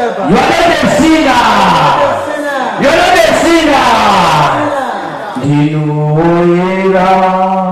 never. You are not a sinner. Sinner. You are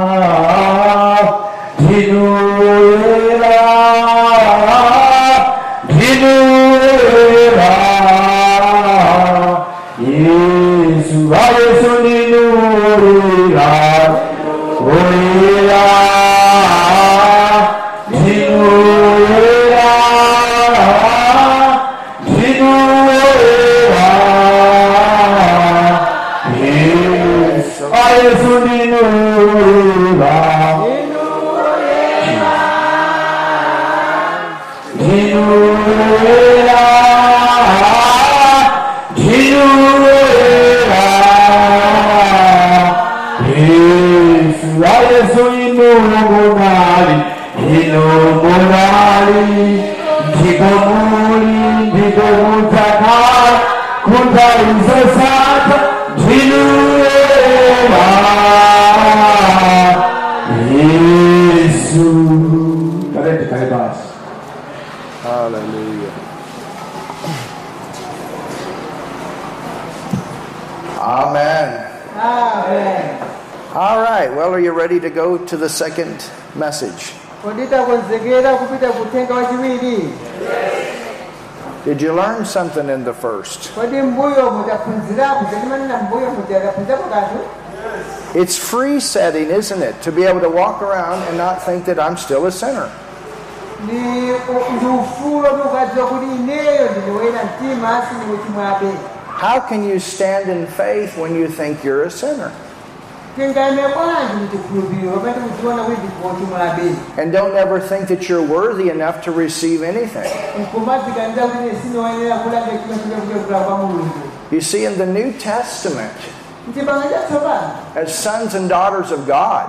go to the second message? kodi takonzekera kupita kutenga wachiwiri Did you learn something in the first? kodi mbuyo mutaphunzirapo chatimanena mbuyo mutaphunzirapo kanthu It's free setting, isn't it? To be able to walk around and not think that I'm still a sinner. ndi ndi ufulu kuti ukadziwa kuti ineyo ndine woyera mtima sine wochimwabe How can you stand in faith when you think you're a sinner? And don't ever think that you're worthy enough to receive anything. nkumadzikanira kuti ine sine woyenera kulanga chimwe chimwe kuchokera kwa mulungu. You see, in the New Testament, as sons and daughters of God,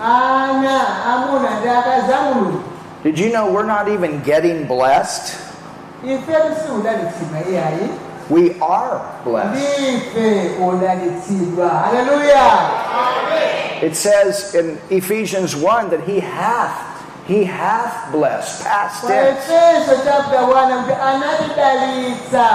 ana amuna ndi akazi a mulungu. did you know we're not even getting blessed? Ifetu si udalitsidwa iyayi We are blessed. haleluya It says in Ephesians 1 that He hath, He hath blessed, past kwa tense. efeso chapter 1 kuti anatidalitsa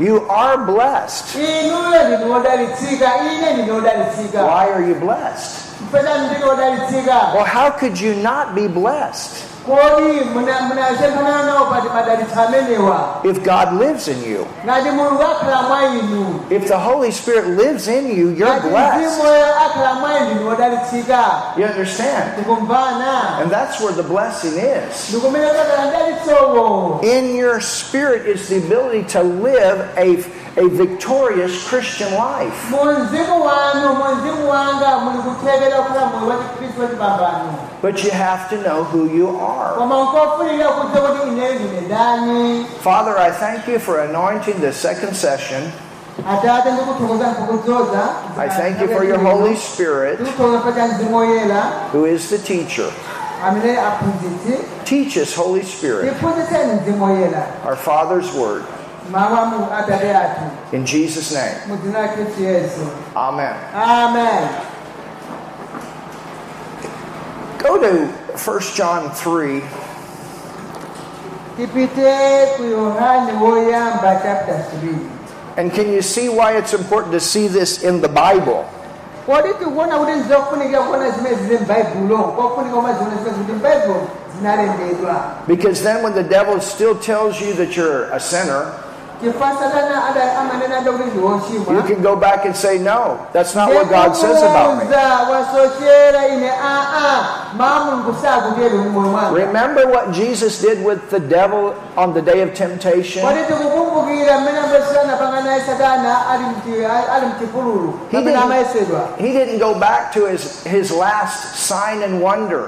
You are blessed. inuyo ndine wodalitsika ine ndine wodalitsika Why are you blessed? mpesani ndine wodalitsika Well, how could you not be blessed kodi munasemphana nawo pati madalitso amenewa if God lives in you? ngati mulungu akhala mwa inu If the Holy Spirit lives in you, you're blessed. mzimuyo akhala mwa inu ndine wodalitsika You understand? And that's where the blessing is. ndikumene kakhala mdalitsowo In your spirit is the ability to live a, a victorious Christian life. mu mzimu wanu mu mzimu wanga muli kuthekera kukhala moyo wa chikhristu wachipambano But you have to know who you are. koma nkofunika kudziwa kuti ineyo ndine ndani Father, I thank you for anointing the second session. atate ndikuthokoza nkukudzoza I thank you for your Holy Spirit, ndikuthokoza pacha mzimu woyera who is the teacher. Teach us, Holy Spirit, tiphunzitseni mzimu woyera our Father's word. Mawu a mu atate athu In Jesus' name, mu dzina la khristu yesu Amen. amen. Go to 1 John 3, tipite ku yohane woyamba chapter 3 and can you see why it's important to see this in the Bible? kodi tikuona kuti nzofunikira kuona zimene zili m'baibulo kofunika koma ziona zimene zili m'baibulo zinalembedwa Because then when the devil still tells you that you're a sinner, chifukwa satana ada- amanena ada kuti ndi you can go back and say, No, that's not what God says about me. Ndikumuwuza wasochera ine aa ah, ah. mawu mulungu sakutero ndi moyo mwanga Remember what Jesus did with the devil on the day of temptation? kodi tikukumbukira mmene ambesana panga naye satana ali mti- ali mchipululu He didn't- He didn't go back to his, his last sign and wonder.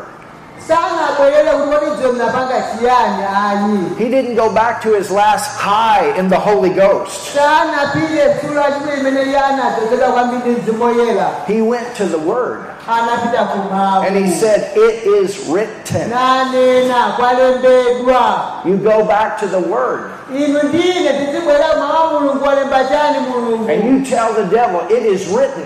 He didn't go back to his last high in the Holy Ghost. sanapite dzulo lachimene imene iye anadzozedwa kwambiri mzimu woyera He went to the Word. Anapita ku mawu and he said, It is written. You go back to the Word inu ndine tizibwera mawu a mulungu walemba chani mulungu and you tell the devil, It is written.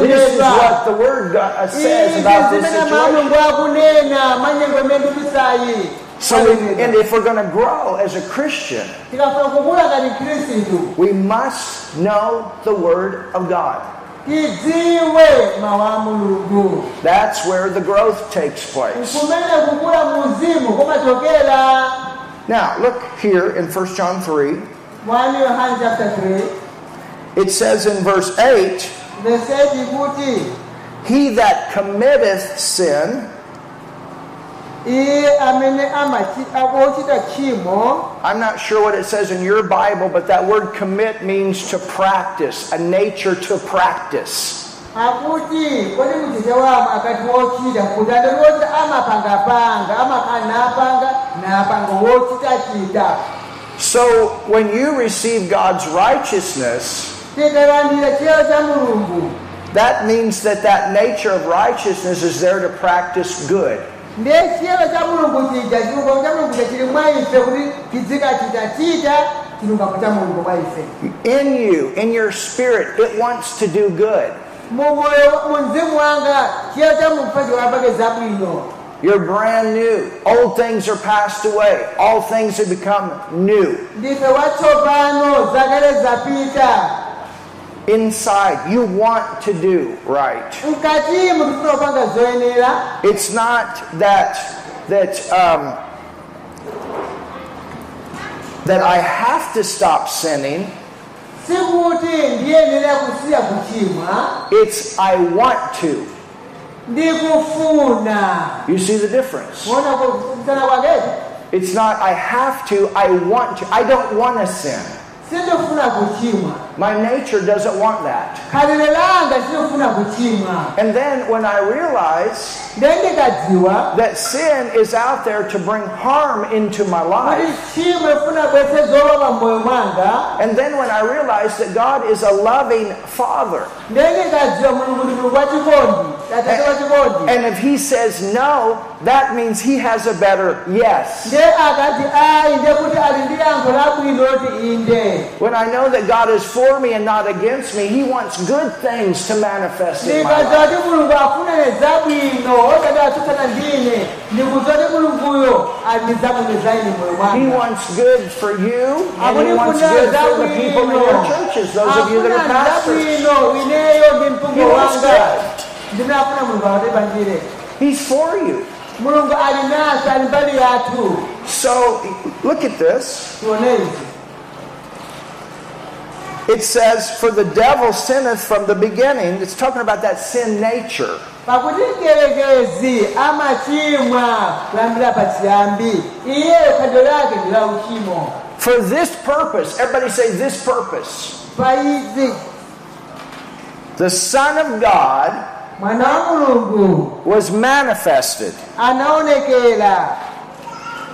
This is what the Word God says about this situation. mulungu akunena manyengo mendumisayi So, we, and if we're going to grow as a Christian, tikafuna kukula ngati khristu we must know the Word of God. tidziwe mawu a mulungu That's where the growth takes place. Kumene kukula muuzimu kumachokera Now, look here in 1 John 3. 1 yohane chapter 3 It says in verse 8, meseji kuti He that committeth sin, iye amene amachi- wochita tchimo I'm not sure what it says in your Bible, but that word commit means to practice, a nature to practice. Kodi muchicha wamo akati wochita kuti andoti amapangapanga amakhala napanga wochitachita So when you receive God's righteousness, tikalandira chiyero cha mulungu that means that that nature of righteousness is there to practice good. ndiye chiyero cha mulungu chija chilungamo cha mulungu chili mwa ife kuti tizikachitachita chilungamo cha mulungu mwa ife In you, in your spirit, it wants to do good. Mumoyo munzimu wanga chiyero cha mulungu chikapake You're brand new. Old things are passed away. All things have become new. ndife watsopano zakale zapita Inside, you want to do right. mkatimu tifuna kupanga zoyenera It's not that that um, that I have to stop sinning. It's I want to. You see the difference? kuona kusana kwaketi It's not I have to, I want to. I don't want to sin. My nature doesn't want that. khalidwe langa sindifuna kuchimwa And then when I realize that sin is out there to bring harm into my life, chimwe ifuna bwese zolowa mmoyo mwanga. And then when I realize that God is a loving Father, ndiye ndikadziwa mulungu ndi mulungu wachikondi atate wachikondi and if He says no, that means He has a better yes. ndiye akati ayi ndiye kuti ali ndi yankho labwino loti inde. When I know that God is for me and not against me, He wants good things to manifest in my life. ndikadziwa kuti mulungu afunane zabwino osati atsutsana ndine ndikudziwa kuti mulunguyo ali ndi zabwino za ine moyo He wants good for you, and He wants good for the people in your churches, those of you that are pastors. zabwino ineyo ndi He wants good. ndimene afuna mulungu akatibandire He's for you. mulungu ali nafe ali mbali yathu So look at this. It says, For the devil sinneth from the beginning. It's talking about that sin nature. pakuti mdierekezi amachimwa kuyambira pachiyambi iyeyo khalidwe lake ndi la uchimo For this purpose, everybody say this purpose. The Son of God mwana wa mulungu was manifested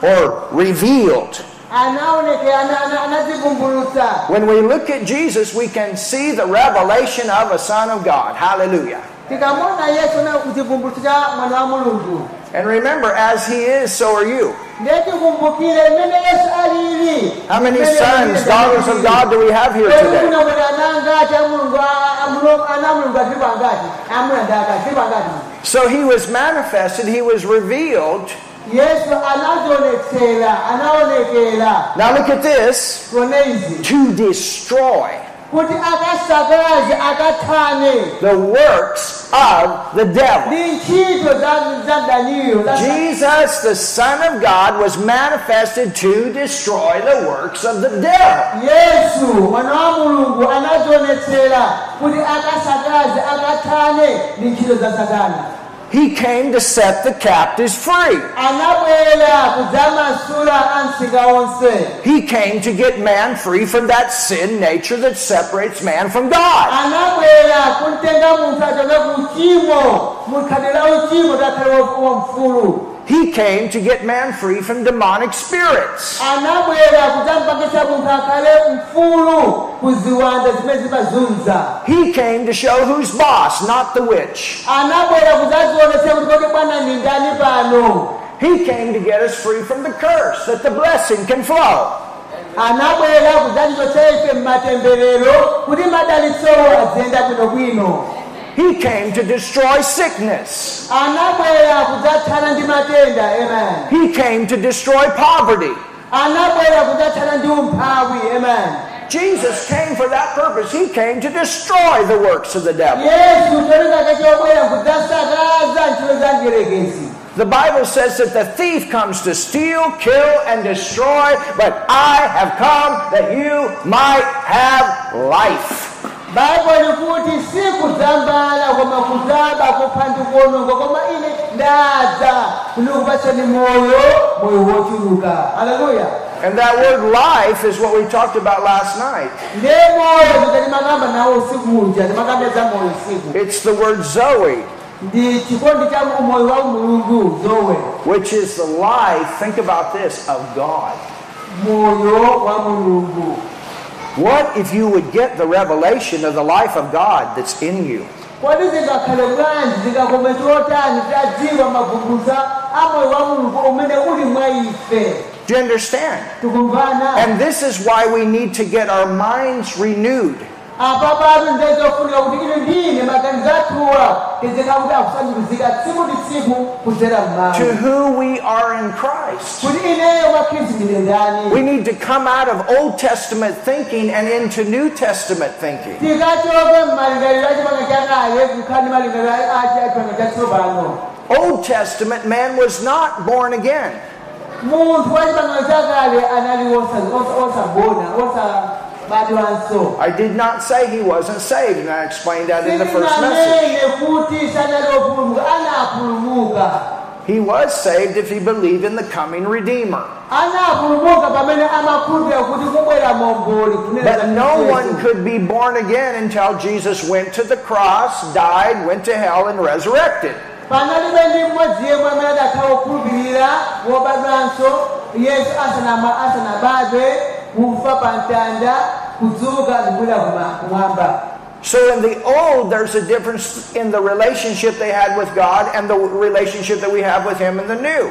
or revealed. When we look at Jesus, we can see the revelation of a Son of God. Hallelujah. tikamona yesu na chivumbulutso cha mwana wa mulungu And remember, as He is, so are you. ndiye tikumbukire mmene yesu alili How many sons, daughters of God do we have here today? kuna kuti ana angati a mulungu a- a mulungu- ana a mulungu atilipo angati amuna ndi akati tilipo angati So He was manifested, He was revealed. Yesu anazionetsera anaonekera Now look at this. To destroy the works of the devil. ndi ntchito za za mdaniyo Jesus, the Son of God, was manifested to destroy the works of the devil. yesu He came to set the captives free. He came to get man free from that sin nature that separates man from God. Anabwera kumtenga munthu achoke ku uchimo mukhadi la uchimo takhale wa mfulu He came to get man free from demonic spirits. anabwera kudzampangisa munthu akhale mfulu kuziwanda zimene zimazunza He came to show who's boss, not the witch. anabwera kudzazionetsa kuti kodi bwana ndi ndani pano He came to get us free from the curse, that the blessing can flow. anabwera kudzatichotsa ife mmatemberero kuti madalitsowo aziyenda bwinobwino He came to destroy sickness. anabwera kudzathana ndi matenda amen He came to destroy poverty. anabwera kudzathana ndi umphawi amen Jesus came for that purpose. He came to destroy the works of the devil. yesu cholinga chobwera kudzasakaza ntchito za mdierekezi The Bible says that the thief comes to steal, kill, and destroy, but I have come that you might have life. Baibulo likuti sikudzambala koma kudzaba kupha ndi kuononga koma ine ndadza kunikupasani moyo moyo wochuluka haleluya And that word life is what we talked about last night. ndiye moyo kuti ndimakamba nawo usiku uja ndimakamba za moyo usiku. It's the word Zoe, ndi chikondi cha moyo wa mulungu zowe which is the life, think about this, of God. Moyo wa mulungu What if you would get the revelation of the life of God that's in you? kodi zingakhale bwanji zikakome chotani tadziwa mavumbulutso a moyo wa mulungu umene uli mwa ife Do you understand? And this is why we need to get our minds renewed. Ndezofunika kuti ine ndine maganizo athuwa tizikakuti akusandulizika tsiku ndi tsiku kudzera To who we are in Christ. kuti ineyo mwa khristu ndine ndani We need to come out of Old Testament thinking and into New Testament thinking. tikachoke mmalingaliro a chipanga chakale kukhani malingaliro a chipanga chatsopano Old Testament man was not born again. munthu wa chipangano chakale anali osa- osa- osabona osabadwanso I did not say he wasn't saved, and I explained that in the first message. sitinanene kuti sanali opulumuka anapulumuka He was saved if he believed in the coming Redeemer. anapulumuka pamene amakhulupirira kuti kubwera momboli kunena But no one could be born again until Jesus went to the cross, died, went to hell, and resurrected. Panalibe ndi mmodzi yemwe amene adakhala wokhulupirira wobadwanso yesu asanama- asanabadwe kufa pa mtanda kudzuka ndikubwera kuma- kumwamba So in the old, there's a difference in the relationship they had with God and the relationship that we have with Him in the new.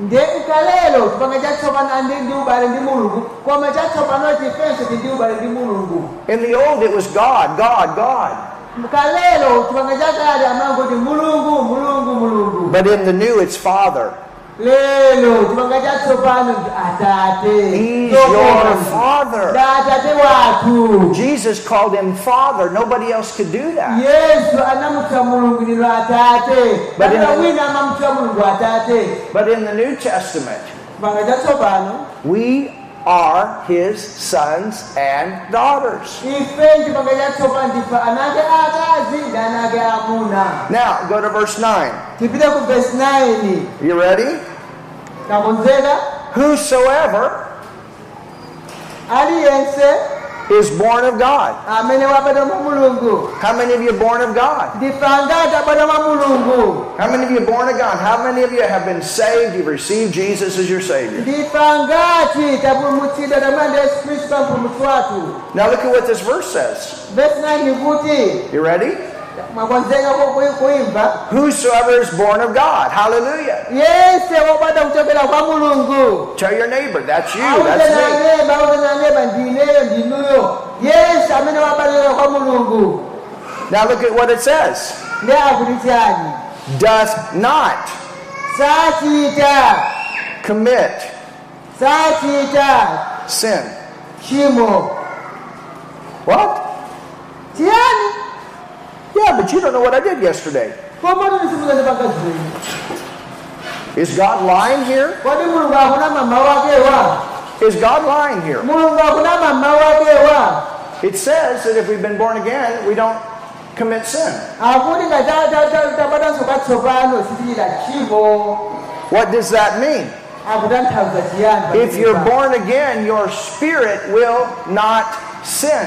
nde kalelo chipanga chatsopano andi ndi ubale ndi mulungu koma chatsopano chifenso ti ndi ubale ndi mulungu In the old, it was God, God, God. But in the new, it's Father. Lelo chipanga chatsopano atate He's your Father. Jesus called Him Father. Nobody else could do that. yesu anamutcha mulungu lino atate But in the- wina mulungu atate But in the New Testament, we are His sons and daughters. ife chipanga chatsopano ndife anake akazi ndi anake amuna Now, go to verse 9. tipite 9 You ready? Whosoever aliyense is born of God. amene wabadwa mwa mulungu How many of you are born of God? ndife angati abadwa mwa mulungu How many of you are born of God? How many of you have been saved? You've received Jesus as your Savior. ndife angati tapulumutsidwa tamanda yesu khristu pa mpulumutsi wathu Now look at what this verse says. vesi 9 You ready? Whosoever is born of God. Hallelujah. yense wobadwa kuchokera kwa mulungu Tell your neighbor, that's you, that's me. auzenaneba auzenaneba ndineyo ndinuyo yense amene wabadwa kwa mulungu Now look at what it says. ndi akuti chani Doth not commit sin. What? Yeah, but you don't know what I did yesterday. koma tunisimukeze pakazini Is God lying here? kodi mulungu akunama mawu akewa Is God lying here? mulungu akunama mawu akewa It says that if we've been born again, we don't commit sin. akuti ngatabadanso katsopano sitichita chimo What does that mean? If you're born again, your spirit will not sin.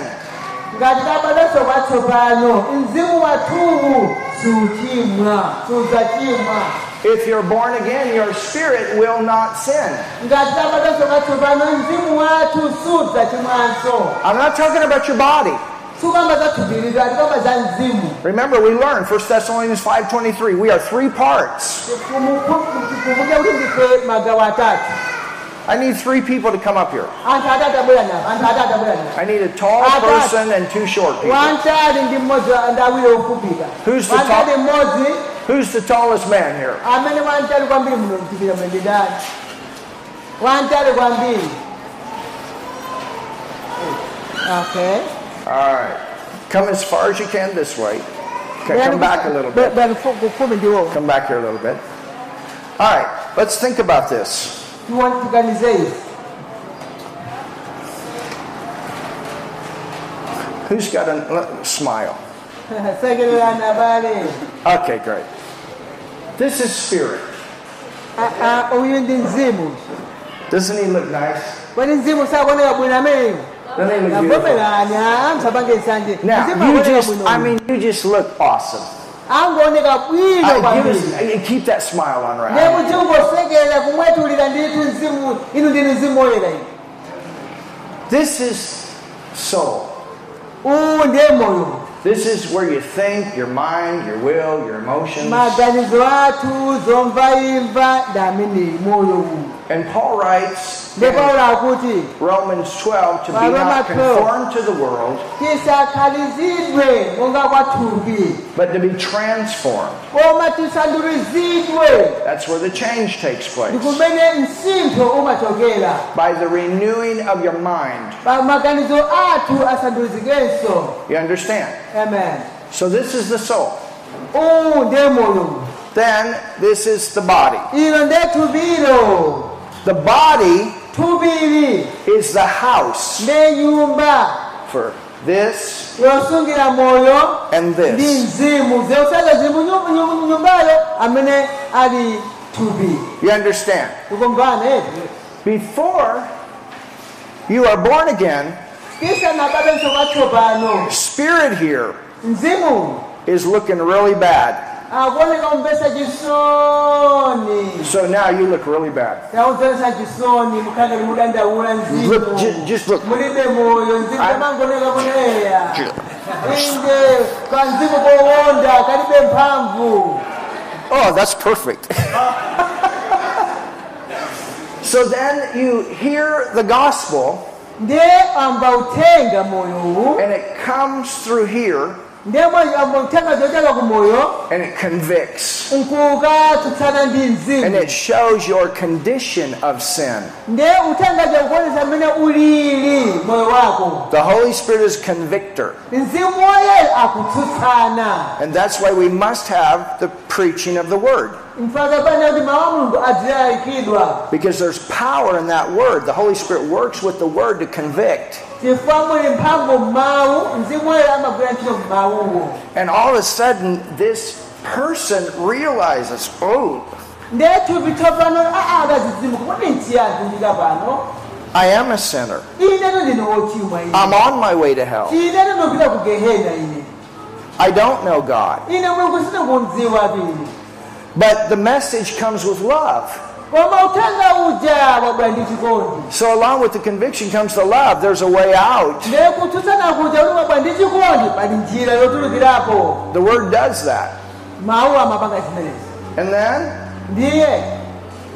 Ngati tabadanso katsopano mzimu wathuwu suchimwa sudzachimwa If you're born again, your spirit will not sin. ngati tabadanso katsopano mzimu wathu sudzachimwanso I'm not talking about your body. sukamba za thupi ati kamba za mzimu Remember, we learned 1 Thessalonians 5.23, we are three parts. I need three people to come up here. anthu atatu abwera nawo anthu atatu abwera nawo I need a tall person and two short people. wantali ndi mmodzi wa- ndi awiri ofupika Who's the mmodzi Who's the tallest man here? amene wantali kwambiri muno mtipira mwendedani wantali kwambiri okay All right. Come as far as you can this way. Okay, come back a little bit. Come back here a little bit. All right. Let's think about this. Tiganize izi Who's got a smile? Okay, great. This is spirit. Ah, ah, ndi Doesn't he look nice? kodi mzimu sakuoneka Doesn't he look beautiful? avomerani msapange nsanje Now, you just, I mean, you just look awesome. Angooneka bwino I, give kwambiri us, I- keep that smile on right. kumwetulira ndithu mzimu inu ndinu mzimu woyera inu This is soul. uwu ndiye moyo This is where you think, your mind, your will, your emotions. Maganizo athu zomva imva ndi amene moyo uwu And Paul writes in Romans 12 to be not 12. conformed to the world, tisakhalizidwe monga kwathupi but to be transformed. That's where the change takes place. kumene msintho umachokera By the renewing of your mind. pa maganizo athu asandulizikenso You understand? amen So this is the soul. uwu ndiye moyo Then this is the body. Ilo ndiye thupilo The body is the house for this and this. You understand? Before you are born again, kisa nababenso kwatsopano spirit here is looking really bad. Akuoneka umbesa chisoni So now you look really bad. taumvesa chisoni mukhanga limudandaula mzimu Look, ju- just look. mulibe moyo mzimu I- tamangoneka kuneya inde kanzimu kowonda kalibe mphamvu Oh, that's perfect. so then you hear the gospel. Ndiye amba uthenga moyo. Uwu and it comes through here ndiye mwe- amba uthenga zochaka ku moyo and it convicts and it shows your condition of sin. ndiye uthenga jakuonesa mmene ulili moyo wako The Holy Spirit is convictor. mzimu woyera akutsutsana And that's why we must have the preaching of the word. mpaka pane kuti mawu a mulungu azilalikidwa Because there's power in that word. The Holy Spirit works with the word to convict. Chifukwa muli mphamvu mmawu mzimu woyera amagwira ntchito mmawuwo And all of a sudden, this person realizes, oh, ndiye thupi tsopano aa akazidzimu kuti ntiyanthu ndika pano I am a sinner. inetu ndine wochimwa ine I'm on my way to hell. inetu ndopita ku gehena ine I don't know God. ine mulungu sindikumudziwa ine But the message comes with love. Koma uthenga uja wabwera ndi chikondi So, along with the conviction comes the love. There's a way out. ndiye kutsutsana kuja kuti wabwera ndi chikondi pali njira yotulukirapo The word does that. mawu amapanga zimenezi And then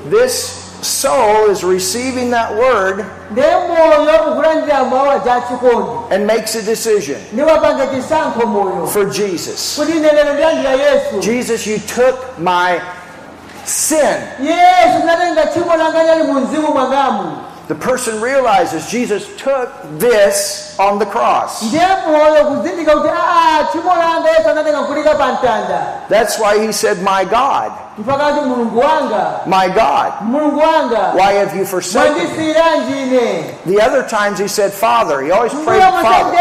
this soul is receiving that word ndiye moyo ukulandira mawu aja chikondi and makes a decision ndi wapanga chisankho moyo for Jesus. kuti ine lero ndilandira yesu Jesus, you took my sin. yesu ndatenga tchimo langa nyali mu mzimu mwangamu The person realizes Jesus took this on the cross. ndiye moyo kuzindika kuti aa ah, ah, tchimo langa yesu anatenga kulika pa mtanda That's why he said, My God, my God, why have you forsaken me? The other times he said, Father. He always prayed, Father.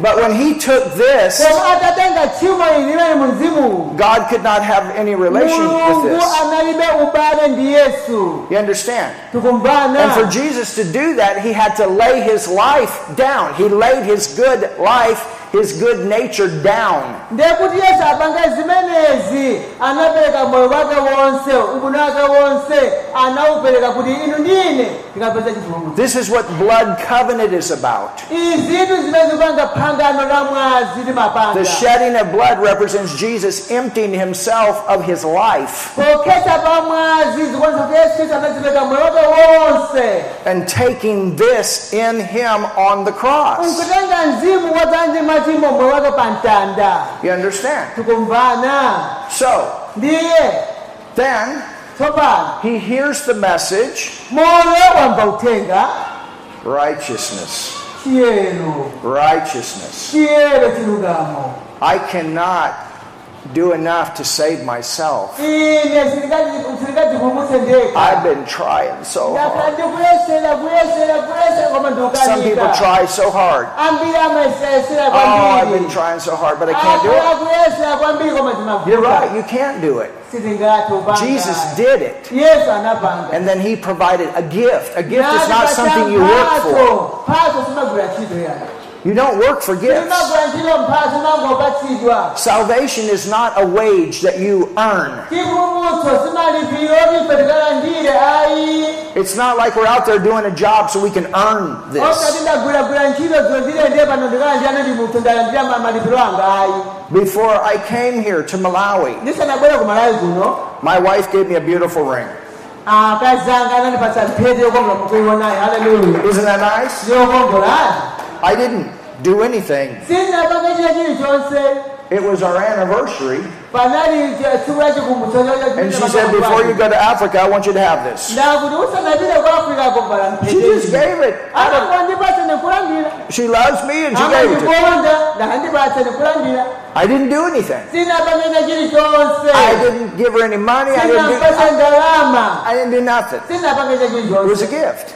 But when he took this, koma atatenga tchimo ili limene mu mzimu God could not have any relation with this. analibe ubale ndi yesu You understand? And for Jesus to do that, he had to lay his life down. He laid his good life his good nature down. ndekuti yesu apanga zimenezi anapereka moyo wake wonse ubwino wake wonse anaupereka kuti inu ndine tikapeza chipulumutso This is what blood covenant is about. izitu zimene zikupanga phangano la mwazi limapanga The shedding of blood represents Jesus emptying himself of his life pokhetsa pa mwazi zikuonesa kuti yesu khristu anazipereka moyo wake wonse and taking this in him on the cross. nkutenga mzimu wadzanje machimo moyo wake pa mtanda You understand? So, then he hears the message. Moyo wamva uthenga righteousness, righteousness. I cannot do enough to save myself. ndekha I've been trying so hard. Some people try so hard. Oh, I've been trying so hard, but I can't do it. kuyesera kwambiri koma You're right, you can't do it. Jesus did it. And then he provided a gift. A gift is not something you work for. Mphatso simagwira ntchito yana You don't work for gifts. simagwira ntchito mphatso mangopatsidwa Salvation is not a wage that you earn. chipulumutso simalipiro ife tikalandire ayi It's not like we're out there doing a job so we can earn this. ndagwiragwira ntchito zondile ndiye pano ndikalandira ndi munthu ndalandira ma- malipiro anga ayi Before I came here to Malawi, ah, ndisanabwere ku malawi kuno my wife gave me a beautiful ring. akazi anga anandipatsa mphete yokongola mukuionayo haleluya Isn't that nice? I didn't do anything. sinapanga china chilichonse It was our anniversary. panali ch- tsiku la chikumbutso And she said, Before you go to Africa, I want you to have this. ndakuti usanapite ku afrika kovala She just gave it. out of- akakondipatsa nikulandira She loves me and she gave it to me. amandikonda ndakandipatsa nikulandira I didn't do anything. sinapanga china chilichonse I didn't give her any money. I didn't do, I, I didn't do nothing. It was a gift.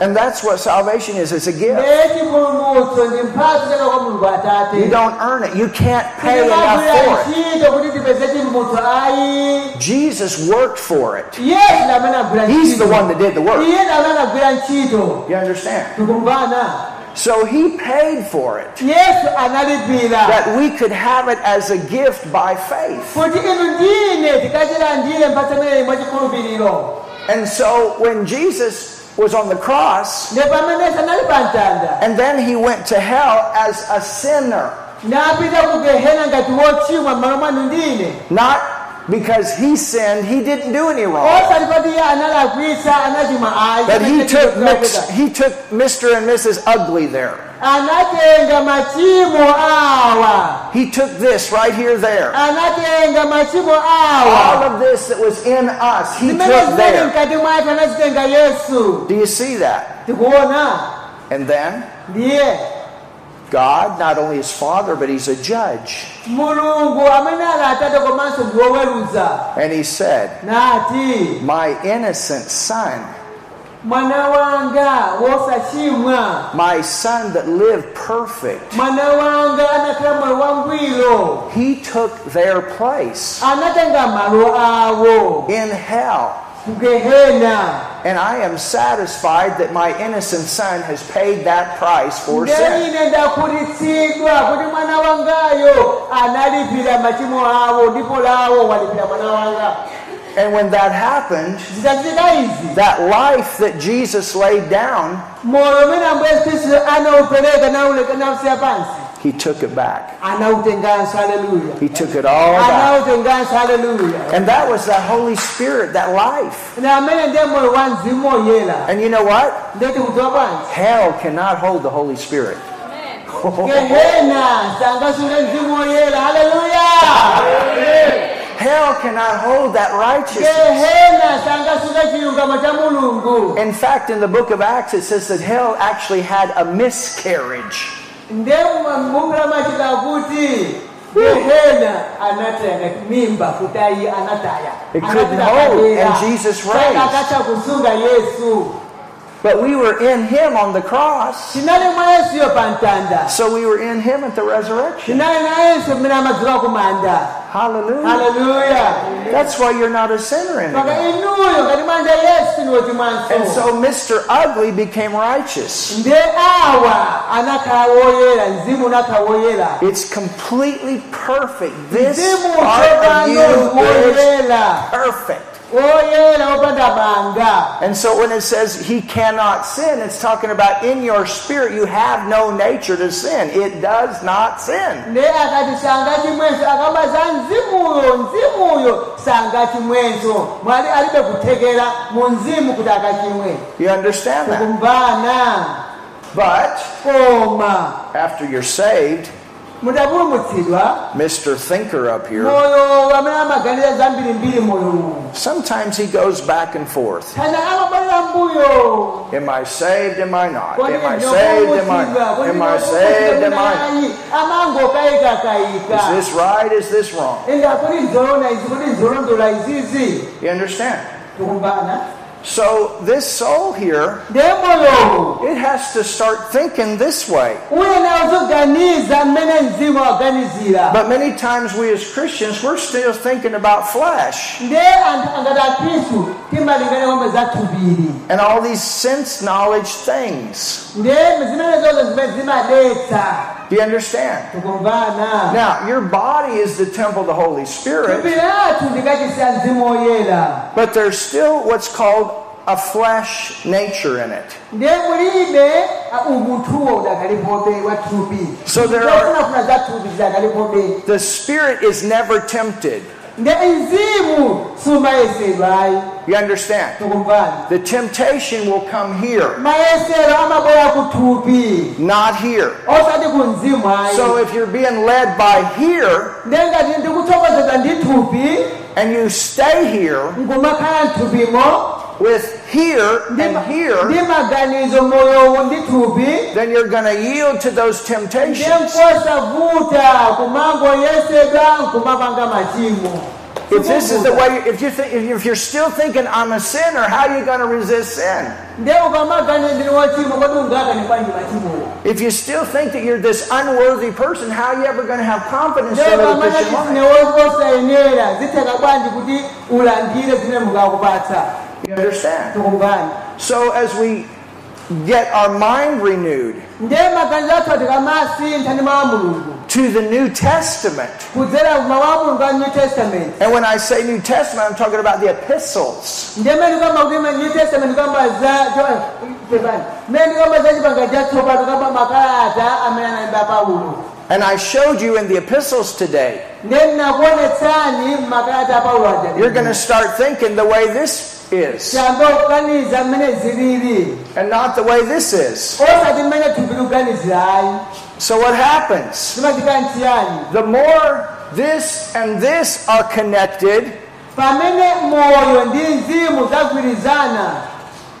And that's what salvation is. It's a gift. nechipulumutso ndi mphatso chaka kwa mulungu atate You don't earn it. You can't pay enough for it. ntchito kuti tipeze chipulumutso ayi Jesus worked for it. yesu ndamene agwira He's the one that did the work. iye ndamene agwira ntchito You understand? So he paid for it. analipira That we could have it as a gift by faith. Kuti inu ndine tikachilandire mphatso imeneyi mwachikhulupiriro And so when Jesus was on the cross, ne pamene yesu anali pa mtanda and then he went to hell as a sinner, napita ku gehena ngati wochimwa m'malo mwanu ndine not because he sinned, he didn't do any wrong. osati pati iye analakwitsa anachimwa ayi But he took, mix, he took Mr. and Mrs. Ugly there. Anatenga machimo awa He took this right here, there. All of this that was in us, he took there. mkati mwake anazitenga yesu Do you see that? And then God, not only is Father, but He's a judge. mulungu amene ali atate komanso ndi woweruza And He said, nati My innocent son, mwana wanga wosachimwa my son that lived perfect, mwana wanga anakhala moyo wangwiro He took their place anatenga malo awo. in hell. And I am satisfied that my innocent son has paid that price for sin. Ndeine ndakhutitsidwa kuti mwana wangayo analipira machimo awo ndipo lawo walipira mwana wanga And when that happened, that life that Jesus laid down, moyo umene ambuye yesu khristu anaupereka nauleka nausiya pansi He took it back. He took it all back. And that was that Holy Spirit, that life. na amene ndiye moyo wa mzimu woyera And you know what? ndeti kudziwa bwanji Hell cannot hold the Holy Spirit. gehena sangasunge mzimu woyera haleluya Hell cannot hold that righteousness. gehena sangasunge chilungamo cha mulungu In fact, in the book of Acts, it says that hell actually had a miscarriage. nde mbumbula machita kuti gehena anatenga mimba kutayi anataya It couldn't hold, and Jesus raised. Akacha kusunga yesu But we were in him on the cross. tinali mwa yesuyo pa mtanda So we were in him at the resurrection. tinali nayenso mmene amadzuka ku manda Hallelujah. That's why you're not a sinner anymore. inuyo ngati manda yesu niwoti mwanso And so Mr. Ugly became righteous. nde awa anakhala woyera mzimu unakhala woyera It's completely perfect. This part of you is perfect. Oh, banga And so when it says he cannot sin, it's talking about in your spirit you have no nature to sin. It does not sin. nde akati sanga chimwenso akamba za mzimuyo mzimuyo sanga chimwenso mwali alibe kuthekera mu mzimu kuti akachimwe You understand that? But after you're saved, Mr. Thinker up here, moyo amene amaganiza zambirimbiri moyo uwu sometimes he goes back and forth. kana amabwalira mbuyo Am I saved? Am I not? Am I saved? Am I not? Am I saved? Am I not? Is this right? Is this wrong? enda kodi nzolona izi kodi nzolondola izizi You understand? So this soul here, it has to start thinking this way. uyena uzoganiza mmene mzimu waganizira But many times we as Christians, we're still thinking about flesh. Ndiye anthu angati akhristu timalingana ng'ombe za thupiri and all these sense knowledge things. Ndiye zimene zozo zimene zimadetsa Do you understand? Now, your body is the temple of the Holy Spirit, thupi lathu ndikachisiya mzimu woyera but there's still what's called a flesh nature in it. ndiye mulibe umunthuwo udakalipobe wa thupi So there are- funafuna za thupi zidakalipobe The spirit is never tempted. Ndiye mzimu sumayesedwayi You understand? The temptation will come here, mayesero amabwera ku thupi not here. osati ku mzimu ayi So if you're being led by here ndiye ngati ndikutsokozedwa ndi thupi and you stay here with here and here, ndi maganizo moyowo ndi thupi then you're going to yield to those temptations. nkosavuta kumangoyesedwa nkumapanga machimo If this is the way, if you think, if you're still thinking I'm a sinner, how are you going to resist sin? ndiye ukamaganiza ndini wachimo kodi ungakani kwanji machimowo If you still think that you're this unworthy person, how are you ever going to have confidence live a Christian life? Wosayenera zitheka bwanji kuti ulandire zimene mukakupatsa You understand? So as we get our mind renewed ndiye maganizo athu atikamasintha ndi mawu a mulungu to the New Testament, kudzera mawu a mulungu a new testament. And when I say New Testament, I'm talking about the epistles. ndemene kamba kuti ma- new testament kamba za cho- eh, tepani mmene kamba za chipanga chatsopano kamba makalata amene analemba paulo. And I showed you in the epistles today, ndiye ndinakuonetsani makalata a paulo aja you're going to start thinking the way this is, tiyambe kuganiza mmene zilili and not the way this is. osati mmene thupi likuganizira ayi So what happens? The more this and this are connected, pamene moyo ndi mzimu zagwirizana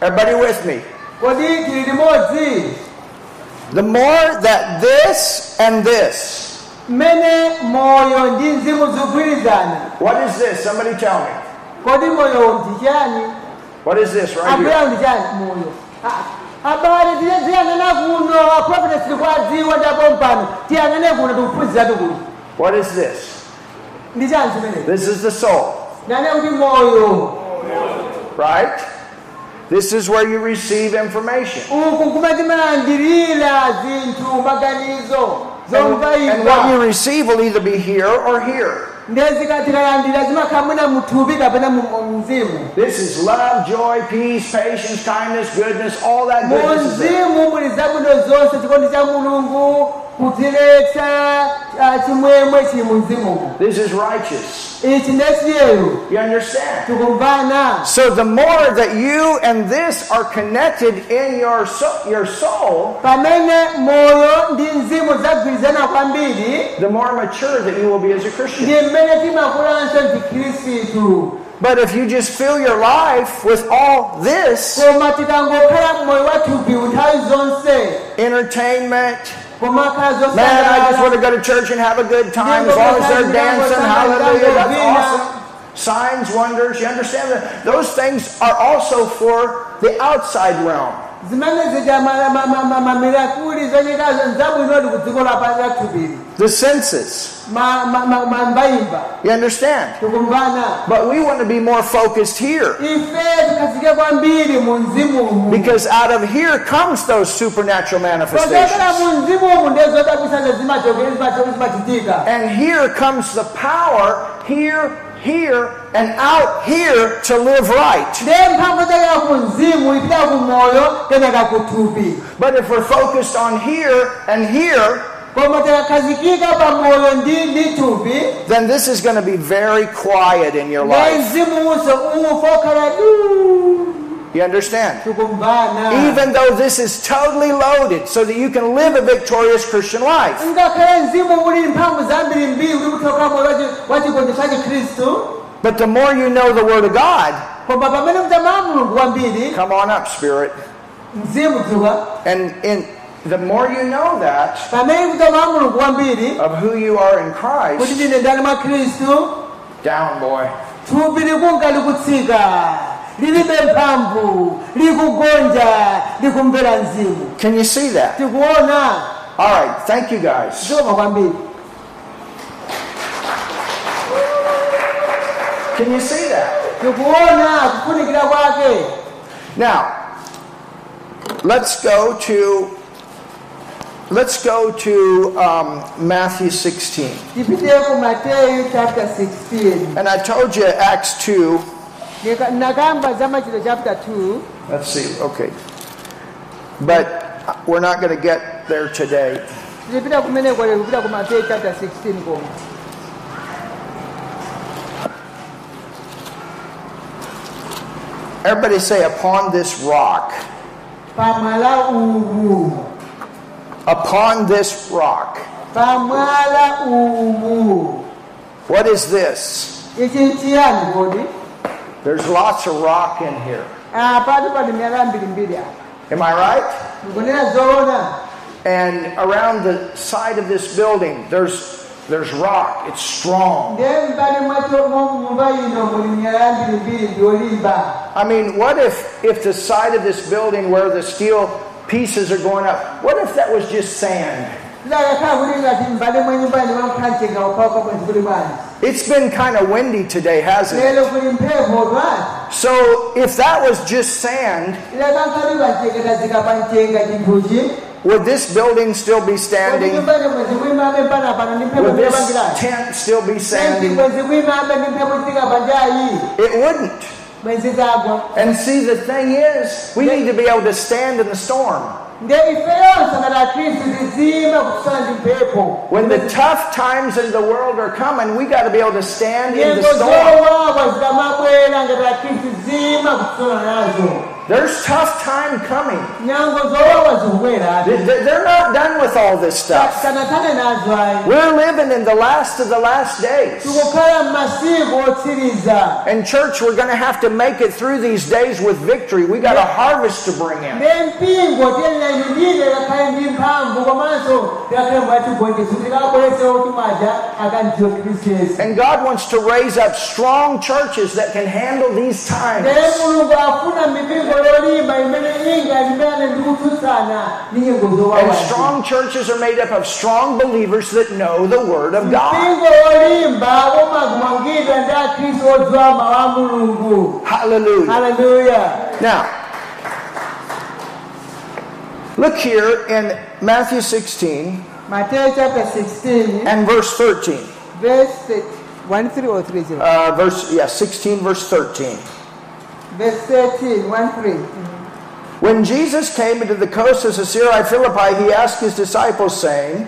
everybody with me? kodi tili limodzi The more that this and this, mmene moyo ndi mzimu zigwirizana what is this? Somebody tell me. Kodi moyo ndi What is this right here? moyo Ah, tiyang'ane kuno aprofite silikwadziwa ndapo tiyang'ane kuno tikuphunziratu kuno What is this? chimene This is the soul, ndane kuti moyo right? This is where you receive information. Uku kumatimalandirira zinthu maganizo And, what you receive will either be here or here. ndezikatikalandira zimakhala mwina muthupi kapena mu mu mzimu This is love, joy, peace, patience, kindness, goodness, all that goodness is there. mzimu muli zabwino zonse chikondi cha mulungu kutiletsa uh, chimwemwe chili mu mzimumu This is righteous. You understand? So the more that you and this are connected in your soul, your soul, pamene moyo ndi mzimu zagwirizana kwambiri the more mature that you will be as a Christian. ndi mmene timakulanso ndi khristu But if you just fill your life with all this koma tikangokhala moyo wathupi nthawi zonse entertainment, man, I just want to go to church and have a good time as long as they're dancing, hallelujah, that's awesome. Signs, wonders, you understand that? Those things are also for the outside realm. The mbayimba You understand? But we want to be more focused here. ife tikhazike kwambiri mu mzimumu Because out of here comes those supernatural manifestations. mu mzimumu ndezodabwisazo zimachitika And here comes the power, here, here, and out here to live right. ndiye mphamvu ichokera ku mzimu ipita ku moyo kenaka ku thupi But if we're focused on here and here, koma tikakhazikika pa moyo ndi ndi thupi then this is going to be very quiet in your life. Mzimuso ufa okhala du You understand? Even though this is totally loaded so that you can live a victorious Christian life. ngakhale mzimu uli mphamvu zambiri mbiri uli kuthoka moyo wachi- wa chikondi cha chikhristu But the more you know the Word of God, koma pamene mtamala mulungu kwambiri come on up, Spirit. And in the more you know that pamene kutamala mulungu kwambiri of who you are in Christ, ndine ndani mwa khristu down, boy. Thupi likunga likutsika lilibe mphamvu likugonja likumvera mzimu Can you see that? tikuona All right, thank you guys. zoma kwambiri Can you see that? tikuona kufunikira kwake Now, let's go to let's go to um, Matthew 16. tipite ku mateyu chapter 16 And I told you Acts 2. Nika- nakamba za chapter 2 Let's see. Okay, but uh, we're not going to get there today. tipita kumeneko lero kupita ku mateyu chapter 16 koma Everybody say, "Upon this rock." pamwala uwu Upon this rock. pamwala uwu What is this? ichi nchiyani kodi There's lots of rock in here. Ah, apatu pali miyala mbirimbiri apa Am I right? And around the side of this building, there's there's rock. It's strong. ndiye mbali mwacho mumva ino muli miyala mbirimbiri ndiolimba I mean, what if if the side of this building where the steel pieces are going up, what if that was just sand? Zakakhala kuti ngati mbali mwa nyumba ine mwamkhanjenga uphauka bwenzi kuli bwanji It's been kind of windy today, hasn't it? lero kuli mphepo bwanji So if that was just sand, ilakankhali kacheketazika pa mchenga chinthuchi would this building still be standing? nyumba ine mwezi kuimabe panapano ndi mphepo Would this tent still be standing? mwezi kuimabe ndi mphepo chitika panjayi It wouldn't. And see, the thing is, we need to be able to stand in the storm. Ndiye ifeyonse ngati akhristu tizima kutusana ndi mphepo When the tough times in the world are coming, we got to be able to stand in the storm. Zowawa zikamabwera ngati akhristu zima kutusana nazo There's tough time coming. nyango zowawa zikubwera They- they- They're not done with all this stuff. sanathane nazo ayi We're living in the last of the last days. tikukhala m'masiku otsiriza And church, we're going to have to make it through these days with victory. We got a harvest to bring in. ndiye mpingo tiyenera ilindire kakhale ndi mphamvu komanso tikakhale mwatigonjetso tikabweretsewo kuti maja akandidziwe khristu yesu And God wants to raise up strong churches that can handle these times. Mulungu afuna mipingo yolimba imene ingalimbane ndi kutsutsana ndi nyengo And strong churches are made up of strong believers that know the Word of God. mpingo wolimba umagumangidwa ndi akhristu odziwa mawu a mulungu Hallelujah. Now, look here in Matthew 16 Matthew chapter 16 and verse 13. verse 1 3 or 3 0 Uh, verse, yeah, 16, verse 13. Verse 13 1 3 When Jesus came into the coast of Caesarea Philippi, he asked his disciples, saying,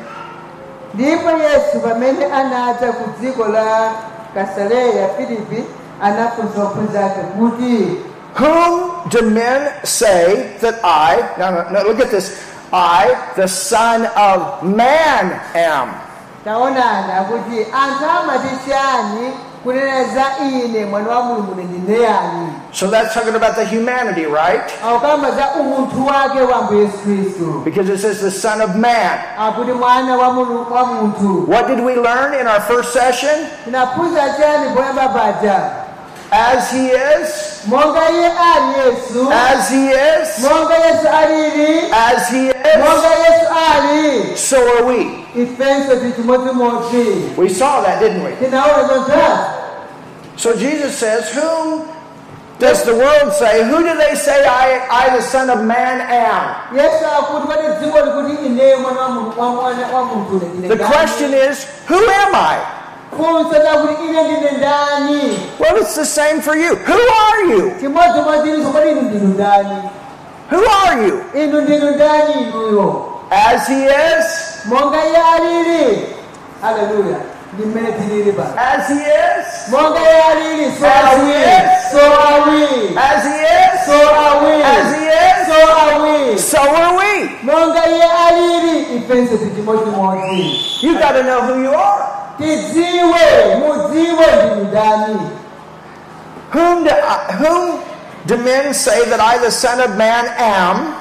ndipo yesu pamene anadza ku dziko la kasareya filipi anafunsa ophunzira ake kuti Whom do men say that I, no, no, no, look at this, I, the Son of Man, am? taonani akuti anthu amati chani kunena za ine mwana wa mulungu ndine yani So that's talking about the humanity, right? akukamba za umunthu wake wa ambuye yesu khristu Because it says the Son of Man. akuti mwana wa mulu- wa munthu What did we learn in our first session? Tinaphunzira chani poyamba As he is, monga ali yesu as he is, monga yesu alili as he monga is, yesu so are we. ifenso tili chimodzimodzi We saw that, didn't we? So Jesus says, Whom does the world say? Who do they say I, I the Son of Man, am? yesu akuti kwati dziko likuti ine mwana wa Mulungu- wa mwana wa munthu ndine The question is, Who am I? Funso lakuti ine ndine ndani Well, it's the same for you. Who are you? chimodzimodzi ilinso kwati inu ndinu ndani Who are you? inu ndinu ndani inuyo As he is, monga iye alili haleluya ndi mmene tilili pano as he is, monga iye alili so As are he we is. so are we as he is, so are we as he is, so are we so are we. monga iye alili ifenso tili chimodzimodzi You got to know who you are. tidziwe mudziwe ndinu ndani Whom do, I, whom do men say that I, the Son of Man, am?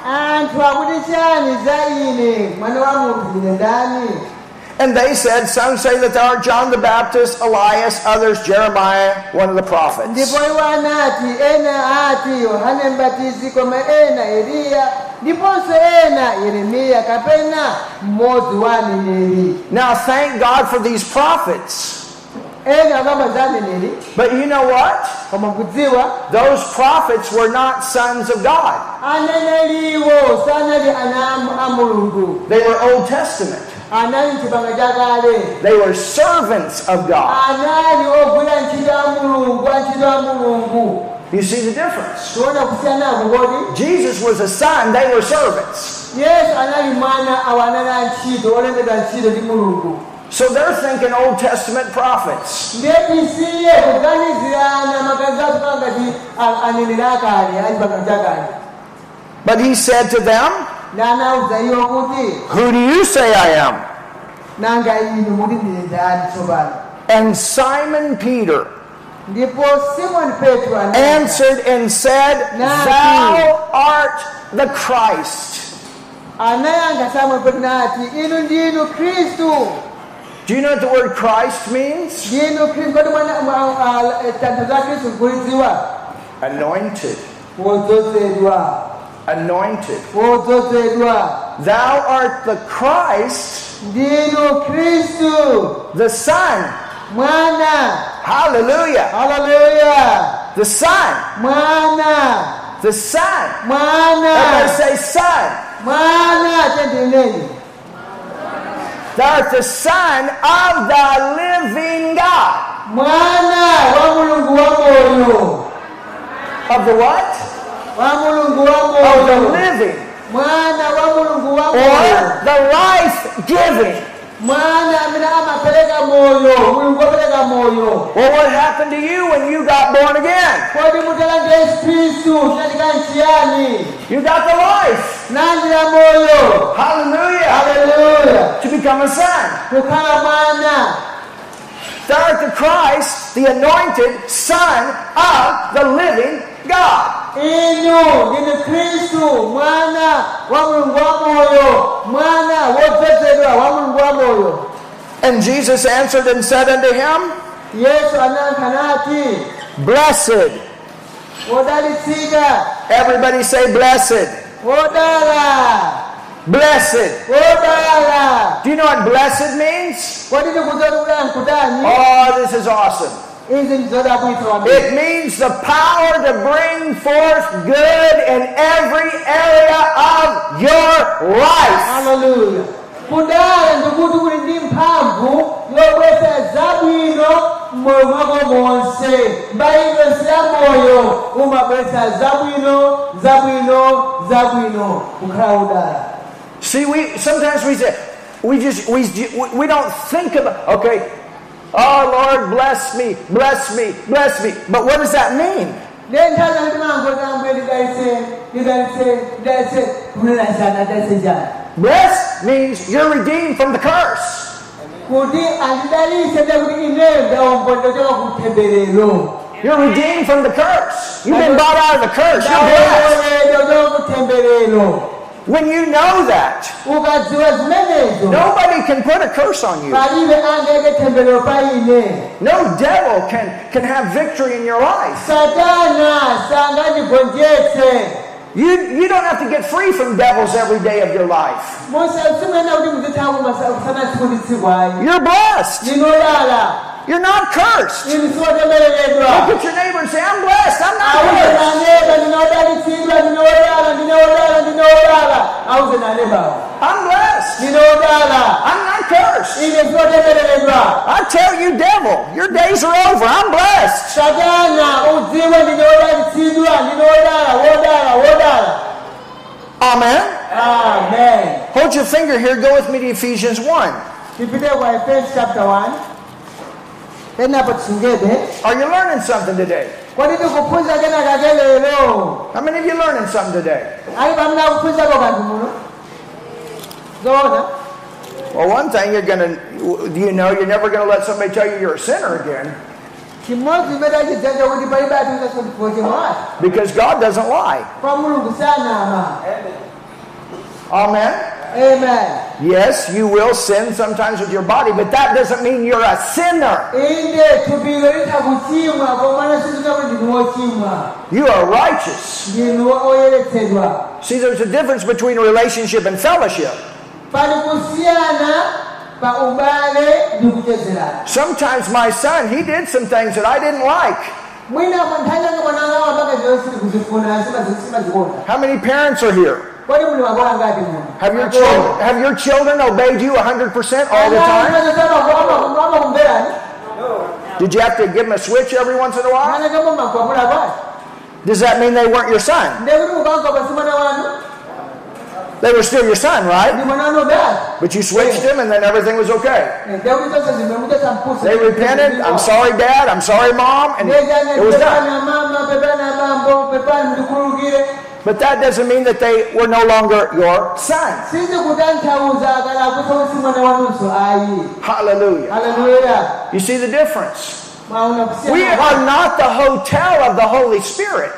Anthu akuti chani za ine mwana wa munthu ndine ndani And they said, Some say that thou art John the Baptist, Elias, others Jeremiah, one of the prophets. ndipo iwo anati ena ati yohane mbatizi koma ena eliya ndiponso ena yeremiya kapena mmodzi wa aneneri Now, thank God for these prophets. ena akamba za aneneri But you know what? Those prophets were not sons of God, they were Old Testament. Anali mchipanga chakale They were servants of God. anali ogwira ntchito ya mulungu antchito ya mulungu You see the difference? tiona kusiyanako kodi Jesus was a son, they were servants. yesu anali mwana awo anali antchito olembedwa ntchito ndi mulungu So they're thinking Old Testament prophets. ndetisiye kuganizirana magazi athu pangati aneneri akale ali pangati chakale But he said to them, nanauza iwo kuti Who do you say I am? nanga inu muti ndine ndani tsopano And Simon Peter ndipo simoni petro anati answered and said, Thou art the Christ. anayankha simoni petro nati inu ndinu khristu Do you know what the word Christ means? ndinu khristu kodi mwana mwa- tantho za khristu kulidziwa Anointed. Anointed. wodzozedwa Thou art the Christ, the Son. Hallelujah. haleluya The Son. mwana The Son. mwana Everybody say Son. tendineni Thou art the Son of the living God. mwana wa mulungu wa moyo Of the what? Wa mulungu wa Of the living. mwana wa mulungu wa moyo Or the life giving. mwana amene amapereka moyo mulungu wapereka moyo Well, what happened to you when you got born again? kodi mutalanga yesu khristu chinatika nchiyani You got the life. Hallelujah. haleluya To become a son. Thou art the Christ, the anointed Son of the living God. Inu ndinu khristu mwana wa mulungu wa moyo mwana wa mulungu wa moyo And Jesus answered and said unto him, yesu anayankha nati Blessed. wodalitsika Everybody say blessed. wodala Blessed. Do you know what blessed means? kodi ndikudzoti kudala nkutani Oh, this is awesome. Izi ndizodabwitsa kwambiri It means the power to bring forth good in every area of your life. haleluya kudala ndikuti kuli ndi mphamvu yobwesa zabwino mmoyo mwako monse mbali yonse ya moyo umabwesa zabwino zabwino zabwino kukhala udala See, we sometimes we say we just we we don't think about okay. Oh Lord, bless me, bless me, bless me. But what does that mean? Bless means you're redeemed from the curse. You're redeemed from the curse. You've been bought out of the curse. You're blessed. When you know that, nobody can put a curse on you. palibe angeke tembelero pa ine No devil can, can have victory in your life. You, you don't have to get free from devils every day of your life. simwena kuti muzithaku kusana tsiku ndi tsiku ayi You're blessed. You're not cursed. Look at your neighbor and say, I'm blessed. I'm not cursed. I'm blessed. I'm not cursed. I tell you, devil, your days are over. I'm blessed. satana udziwe ndinodalitsidwa ndinodala wodala wodala Amen. amen Hold your finger here. Go with me to Ephesians 1. tipite kwa efesi chapter 1 tenapo tisungede Are you learning something today? kodi tikuphunza kenakake lero How many of you learning something today? ali pamene akuphunzako kanthu muno zoona Well, one thing you're going to, you know, you're never going to let somebody tell you you're a sinner again chimodzi chimene achidzanja kuti palibe atiuzasotipo chimwati because God doesn't lie. kwa mulungu sanama Amen. Amen Yes, you will sin sometimes with your body, but that doesn't mean you're a sinner. inde thupilo litha kuchimwa komana sizikakuti ndinu wochimwa You are righteous. See, there's a difference between relationship and fellowship. pali kusiyana pa ubale ndi kuchezerana Sometimes my son, he did some things that I didn't like. mwina mwanthanyanga mwananga wapaka zonsiri kuzifuna simazikonda How many parents are here? Kodi muli makola ngati muno Have your children, have your children obeyed you 100% all the time? Did you have to give them a switch every once in a while? ana kama makwapula kwati Does that mean they weren't your son? ndekuti mukanka pasi mwana wanu They were still your son, right? ndi mwana wanu dali But you switched him and then everything was okay. ndekuti zonse zimemuchesa mpusa They repented. I'm sorry, Dad. I'm sorry, Mom. And it was done. Pepana mama pepana mambo pepani ndikhululukire But that doesn't mean that they were no longer your son. sizi kutanthauza akalakwisa kuti si mwana wanunso ayi Hallelujah. You see the difference? We are not the hotel of the Holy Spirit.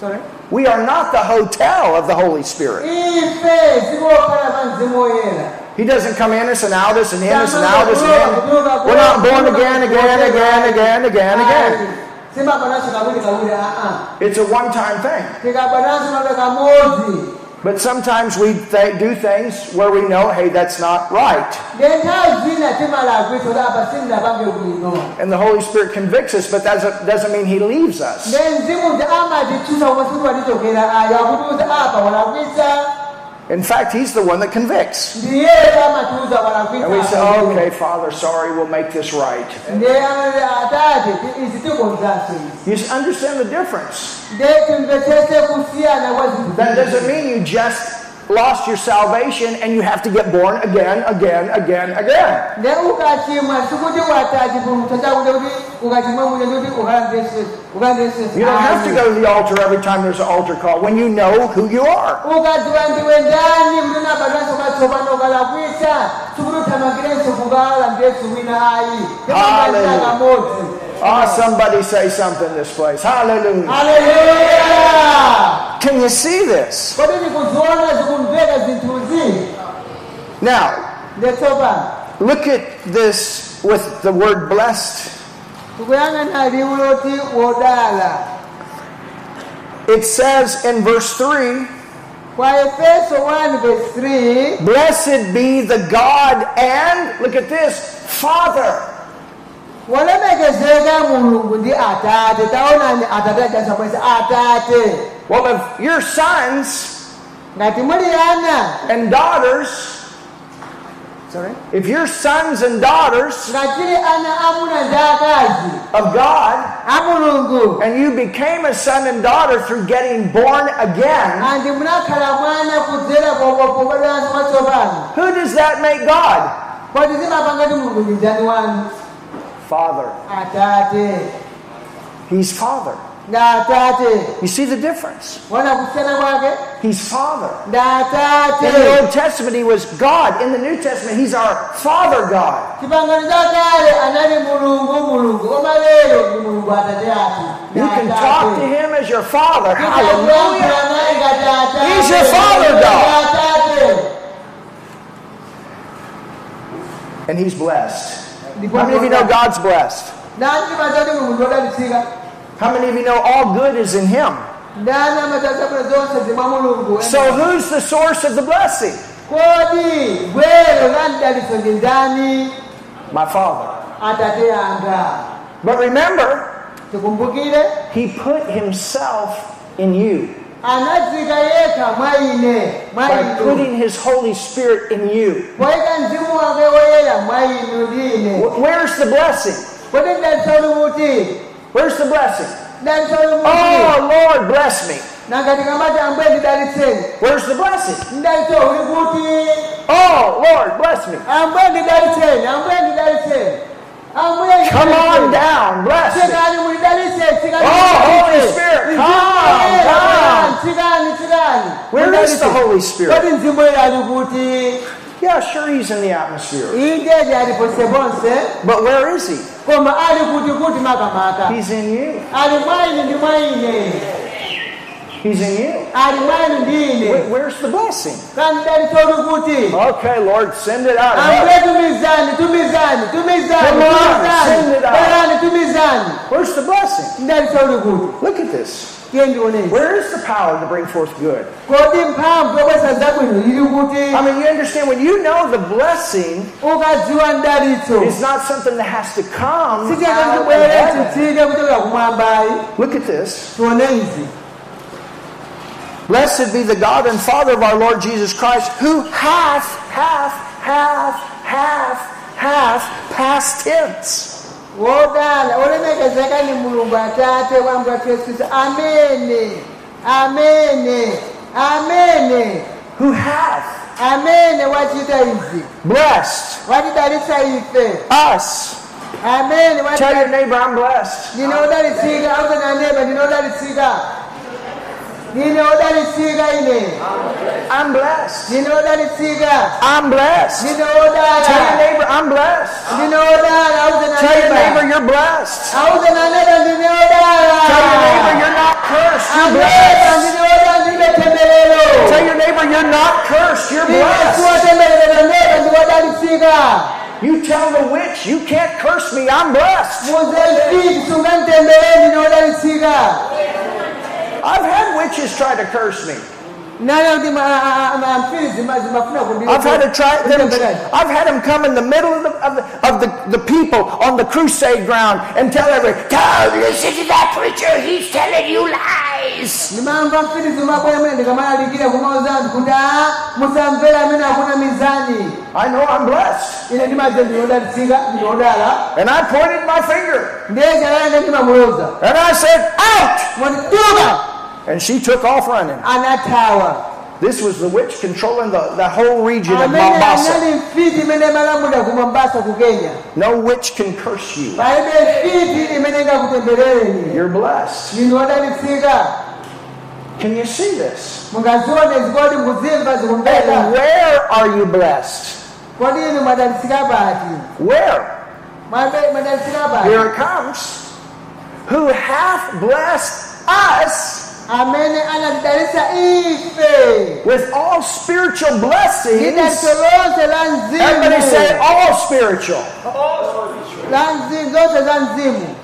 Sorry. We are not the hotel of the Holy Spirit. ife zikokhala pa mzimu woyera He doesn't come in us and out us and in us and out us and in. We're not born again, again, again, again, again, again. Kawiri aa It's a one-time thing. tikabananso mabe kamodzi But sometimes we th- do things where we know, hey, that's not right. ngenthawi zina timalakwisa kuti apa sindinapange bwino And the Holy Spirit convicts us, but that doesn't, doesn't mean He leaves us. In fact, He's the one that convicts. ndiyeye amatiuza walakwisa And we say, apa. okay, Father, sorry, we'll make this right. ndiye amati atate ti- izi tikonzanso izi You understand the difference. ndiye timvetsese kusiyana kwa zinthu That doesn't mean you just lost your salvation and you have to get born again, again, again, again. ndiye ukachimwa sikuti wata chipulumutso chakuti kuti ukachimwa muja ndikuti ukalandesese You don't have to go to the altar every time there's an altar call when you know who you are. ukadziwa ndiwe ndani mndu nabatanso katsopano ukalakwisa sikuti uthamangirenso kukala ndiyesu wina ayi Hallelujah. Ah, somebody say something in this place. Hallelujah. haleluya Can you see this? kodi ndikuziona zikumveka zinthuzi Now, look at this with the word blessed. tikuyang'ana liwu loti wodala It says in verse 3 kwa efeso 1 verse 3 Blessed be the God and, look at this, Father. Walemekezeka mulungu ndi atate. Taonani atate ajasakwesa atate. Well, if your sons ngati muli ana and daughters, Sorry? if your sons and daughters ngatili ana amuna ndi akazi of God, and you became a son and daughter through getting born again, andi munakhala mwana kudzera pobadwanso kwatsopano who does that make God? Father. He's Father. You see the difference? He's Father. In the Old Testament, He was God. In the New Testament, He's our Father God. You can talk to Him as your Father. Hallelujah. He's your Father God. And He's blessed. How many of you know God's blessed? ndani timaza kuti mulungu wodalitsika How many of you know all good is in him? ndani amazaza bwino zonse zimwa mulungu So who's the source of the blessing? kodi gwero la mdalitso ndi ndani My Father. But remember, he put himself in you anadzika yekha mwa ine mwa by putting his Holy Spirit in you. poyika mzimu wake woyera mwa inu ndi ine Wh- Where's the blessing? kodi mdalitso uli kuti Where's the blessing? mdalitso uli kuti Oh, Lord, bless me. nangati kamati ambuye ndidalitseni Where's the blessing? mdalitso uli kuti Oh, Lord, bless me. Ambuye ndidalitseni ambuye ndidalitseni ambuye Come on down, bless me. tsikani mulidalitse tsikani Oh. Holy Spirit, come woyera, down. tsikani tsikani Where is the Holy Spirit? kodi mzimu woyera ali kuti Yeah, sure, he's in the atmosphere. indeje ali ponseponse But where is he? koma ali kuti kuti makamaka He's in you. ali mwa ine ndi mwa ine He's in you. ali mwa ine ndi Wh- ine Where's the blessing? kuti Okay, Lord, send it out. ambuye tumizani tumizani tumizani Come on, tumizani send it out. tumizani Where's the blessing? kuti Look at this. Where is the power to bring forth good? kodi mphamvu yobwesa zabwino ili kuti I mean, you understand when you know the blessing ukadziwa is not something that has to come out of sichakachibwere heaven. chitsike kuchokera kumwambayi Look at this. Blessed be the God and Father of our Lord Jesus Christ, who hath, hath, hath, hath, hath, past tense. wodala olemekezeka ni mulungu atate yesu. Kristu amene amene amene Who hath. Amene wachita izi blessed. Watidalitsa ife us. amene Tell your neighbor, I'm blessed. Auzenaneba ndine odalitsika ndine odalitsika ine I'm blessed. ndine odalitsika I'm blessed. ndine Tell your neighbor, I'm blessed. ndine odala Tell your neighbor, you're blessed. auzenaneba ndine odala Tell your neighbor, you're not cursed. You're blessed. ndine odala ndine temberero Tell your neighbor, you're not cursed. You're blessed. kuwa temberero neba ndine odalitsika You tell the witch, you can't curse me. I'm blessed. I've had witches try to curse me. Nana kuti amfiri zimafuna I've had to try them. I've had them come in the middle of the of the, of the, the people on the crusade ground and tell everybody, "Don't listen to that preacher. He's telling you lies." ndimamva mfiri zimabwera mene ndikamalalikira kumauza anthu kuti a musamvera amene akuna mizani. I know I'm blessed, ine ndimadze ndinodalitsika ndinodala and I pointed my finger. Ndiye chalanga ndimamuloza and I said, "Out!" And she took off running. anathawa This was the witch controlling the, the whole region of Mombasa. anali mfiti imene imalamulira ku mombasa ku kenya No witch can curse you. palibe mfiti imene ingakutemberereni You're blessed. Can you see this? mungazione zikodi mukuzimva And where are you blessed? kodi inu mwadalitsika pati Where? Mwabe- mwadalitsika pati Here it comes. Who hath blessed us amene anatidalitsa ife with all spiritual blessings. lidalitso lonse la Everybody say all spiritual. la mzimu zonse za mzimu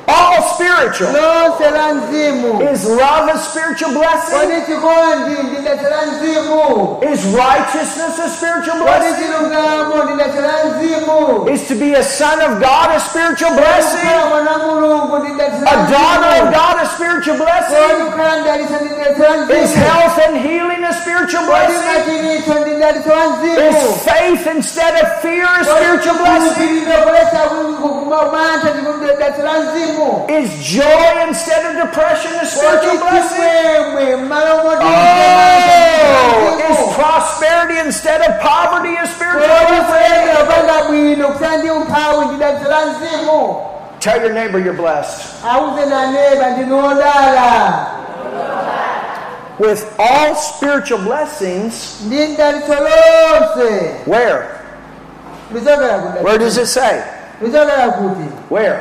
All spiritual. lonse la mzimu Is love a spiritual blessing? kodi chikondi ndi datso la mzimu Is righteousness a spiritual blessing? chilungamo ndi datso la mzimu Is to be a son of God a spiritual blessing? kukhala mwana wa mulungu ndi datso la A daughter of God a spiritual blessing? kukhala mdalitso ndi datso la Is health and healing a spiritual blessing? machiritso ndi datso la mzimu Is faith instead of fear a spiritual blessing? Kulesa kumanta ndi datso la mzimu Is joy instead of depression a spiritual blessing? chimwemwe mmalo moti Oh, is prosperity instead of poverty a spiritual blessing? kulemera opanga bwino kusala ndi umphawi ndi datso la mzimu Tell your neighbor you're blessed. auze naneba ndinodala With all spiritual blessings, ndi mdalitso lonse where? Where does it say? Where?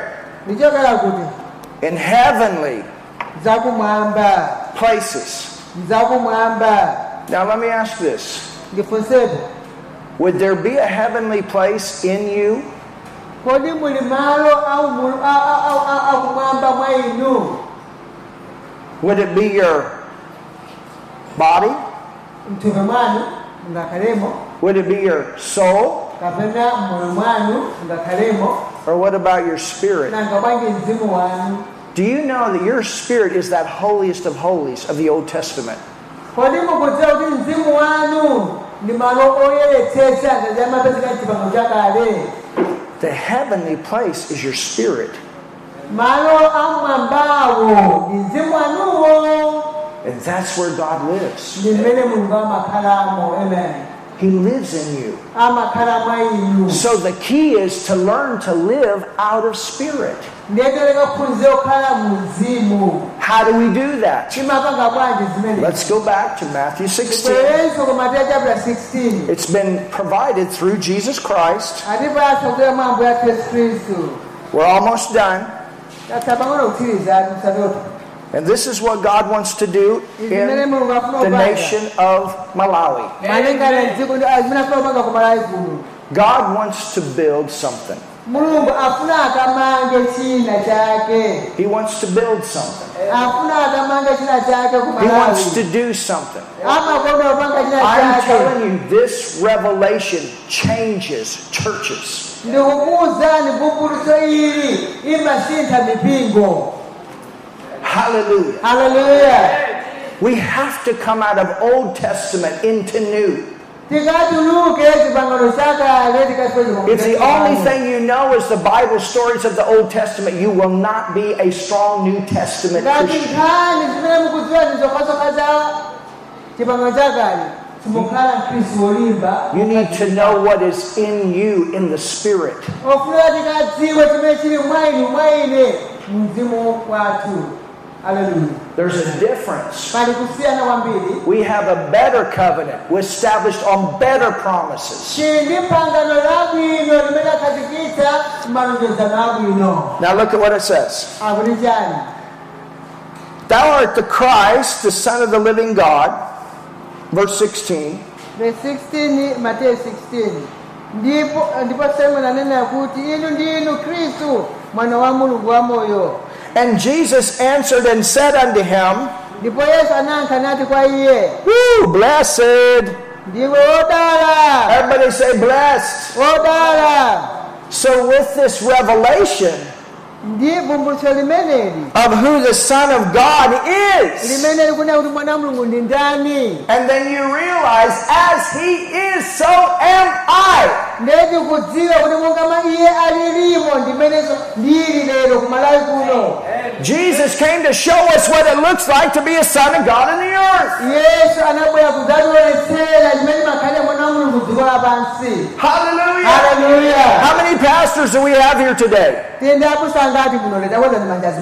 In heavenly places. Now let me ask this. Would there be a heavenly place in you Would it be your body? mthupi mwanu ngakhalemo Would it be your soul? Kapena moyo mwanu ngakhalemo Or what about your spirit? nanga bwanji mzimu wanu Do you know that your spirit is that holiest of holies of the Old Testament? kodi mukudziwa kuti mzimu wanu ndi malo oyeretsetsa ngati amapezeka mchipangano chakale The heavenly place is your spirit. malo amwambawo ndi mzimu wanuwo And that's where God lives. ndi mmene mulungu amakhalamo amen He lives in you. amakhala mwa inu So the key is to learn to live out of spirit. ndiyetereka kuphunzira kukhala mu mzimu How do we do that? timapanga bwanji zimene Let's go back to Matthew 16. bwerenso ku mateyu chapter 16 It's been provided through Jesus Christ. atipasa kutoka mwa ambuye athu yesu khristu We're almost done. Tatha pang'ono kutsirizani musatoto And this is what God wants to do zimene in mulungu afuna the nation of Malawi. malingana dziko ndi- zimene afuna kupanga ku malawi kuno God wants to build something. mulungu afuna akamange china chake He wants to build something. afuna akamange china chake ku He wants to do something. amakonda kupanga china I'm telling you, this revelation changes churches. Ndikukuwuzani vumbulutso ili imasintha mipingo Hallelujah. We have to come out of Old Testament into new. tikatuluke chipangano chakale tikafika If the only thing you know is the Bible stories of the Old Testament, you will not be a strong New Testament Christian. nkhani zimene mukudziwa ndizokhazokha za chipangano chakale simukhala mkhristu wolimba You need to know what is in you in the Spirit. Ofunira tikadziwe chimene chili mwa inu mwa ine mzimu wathu haleluya There's a difference. pali kusiyana kwambiri We have a better covenant we established on better promises. chili ndi pangano labwino limene akhazikitsa malonjezano abwino Now look at what it says. Thou art the Christ, the Son of the living God. Verse 16. verse 16 mateyu 16 ndipo ndipo simoni anena kuti inu ndinu mwana wa mulungu wamoyo And Jesus answered and said unto him, ndipo yesu anayankha nati kwa iye Woo, blessed. ndiwe Everybody say blessed. So with this revelation ndi vumbulutso limeneli of who the Son of God is, limene likunena kuti mwana wa mulungu ndi ndani and then you realize, as he is, so am I. ndeti kudziwa kuti monga mwa iye alilimo ndimenenso ndili lero kumalawi kuno Jesus came to show us what it looks like to be a son of God in the earth. yesu anabwera kudzationetsera limene makhalira mwana mulungu dziko lapansi Hallelujah. haleluya How many pastors do we have here today? tiyende abusa kuno leta kweza ni manja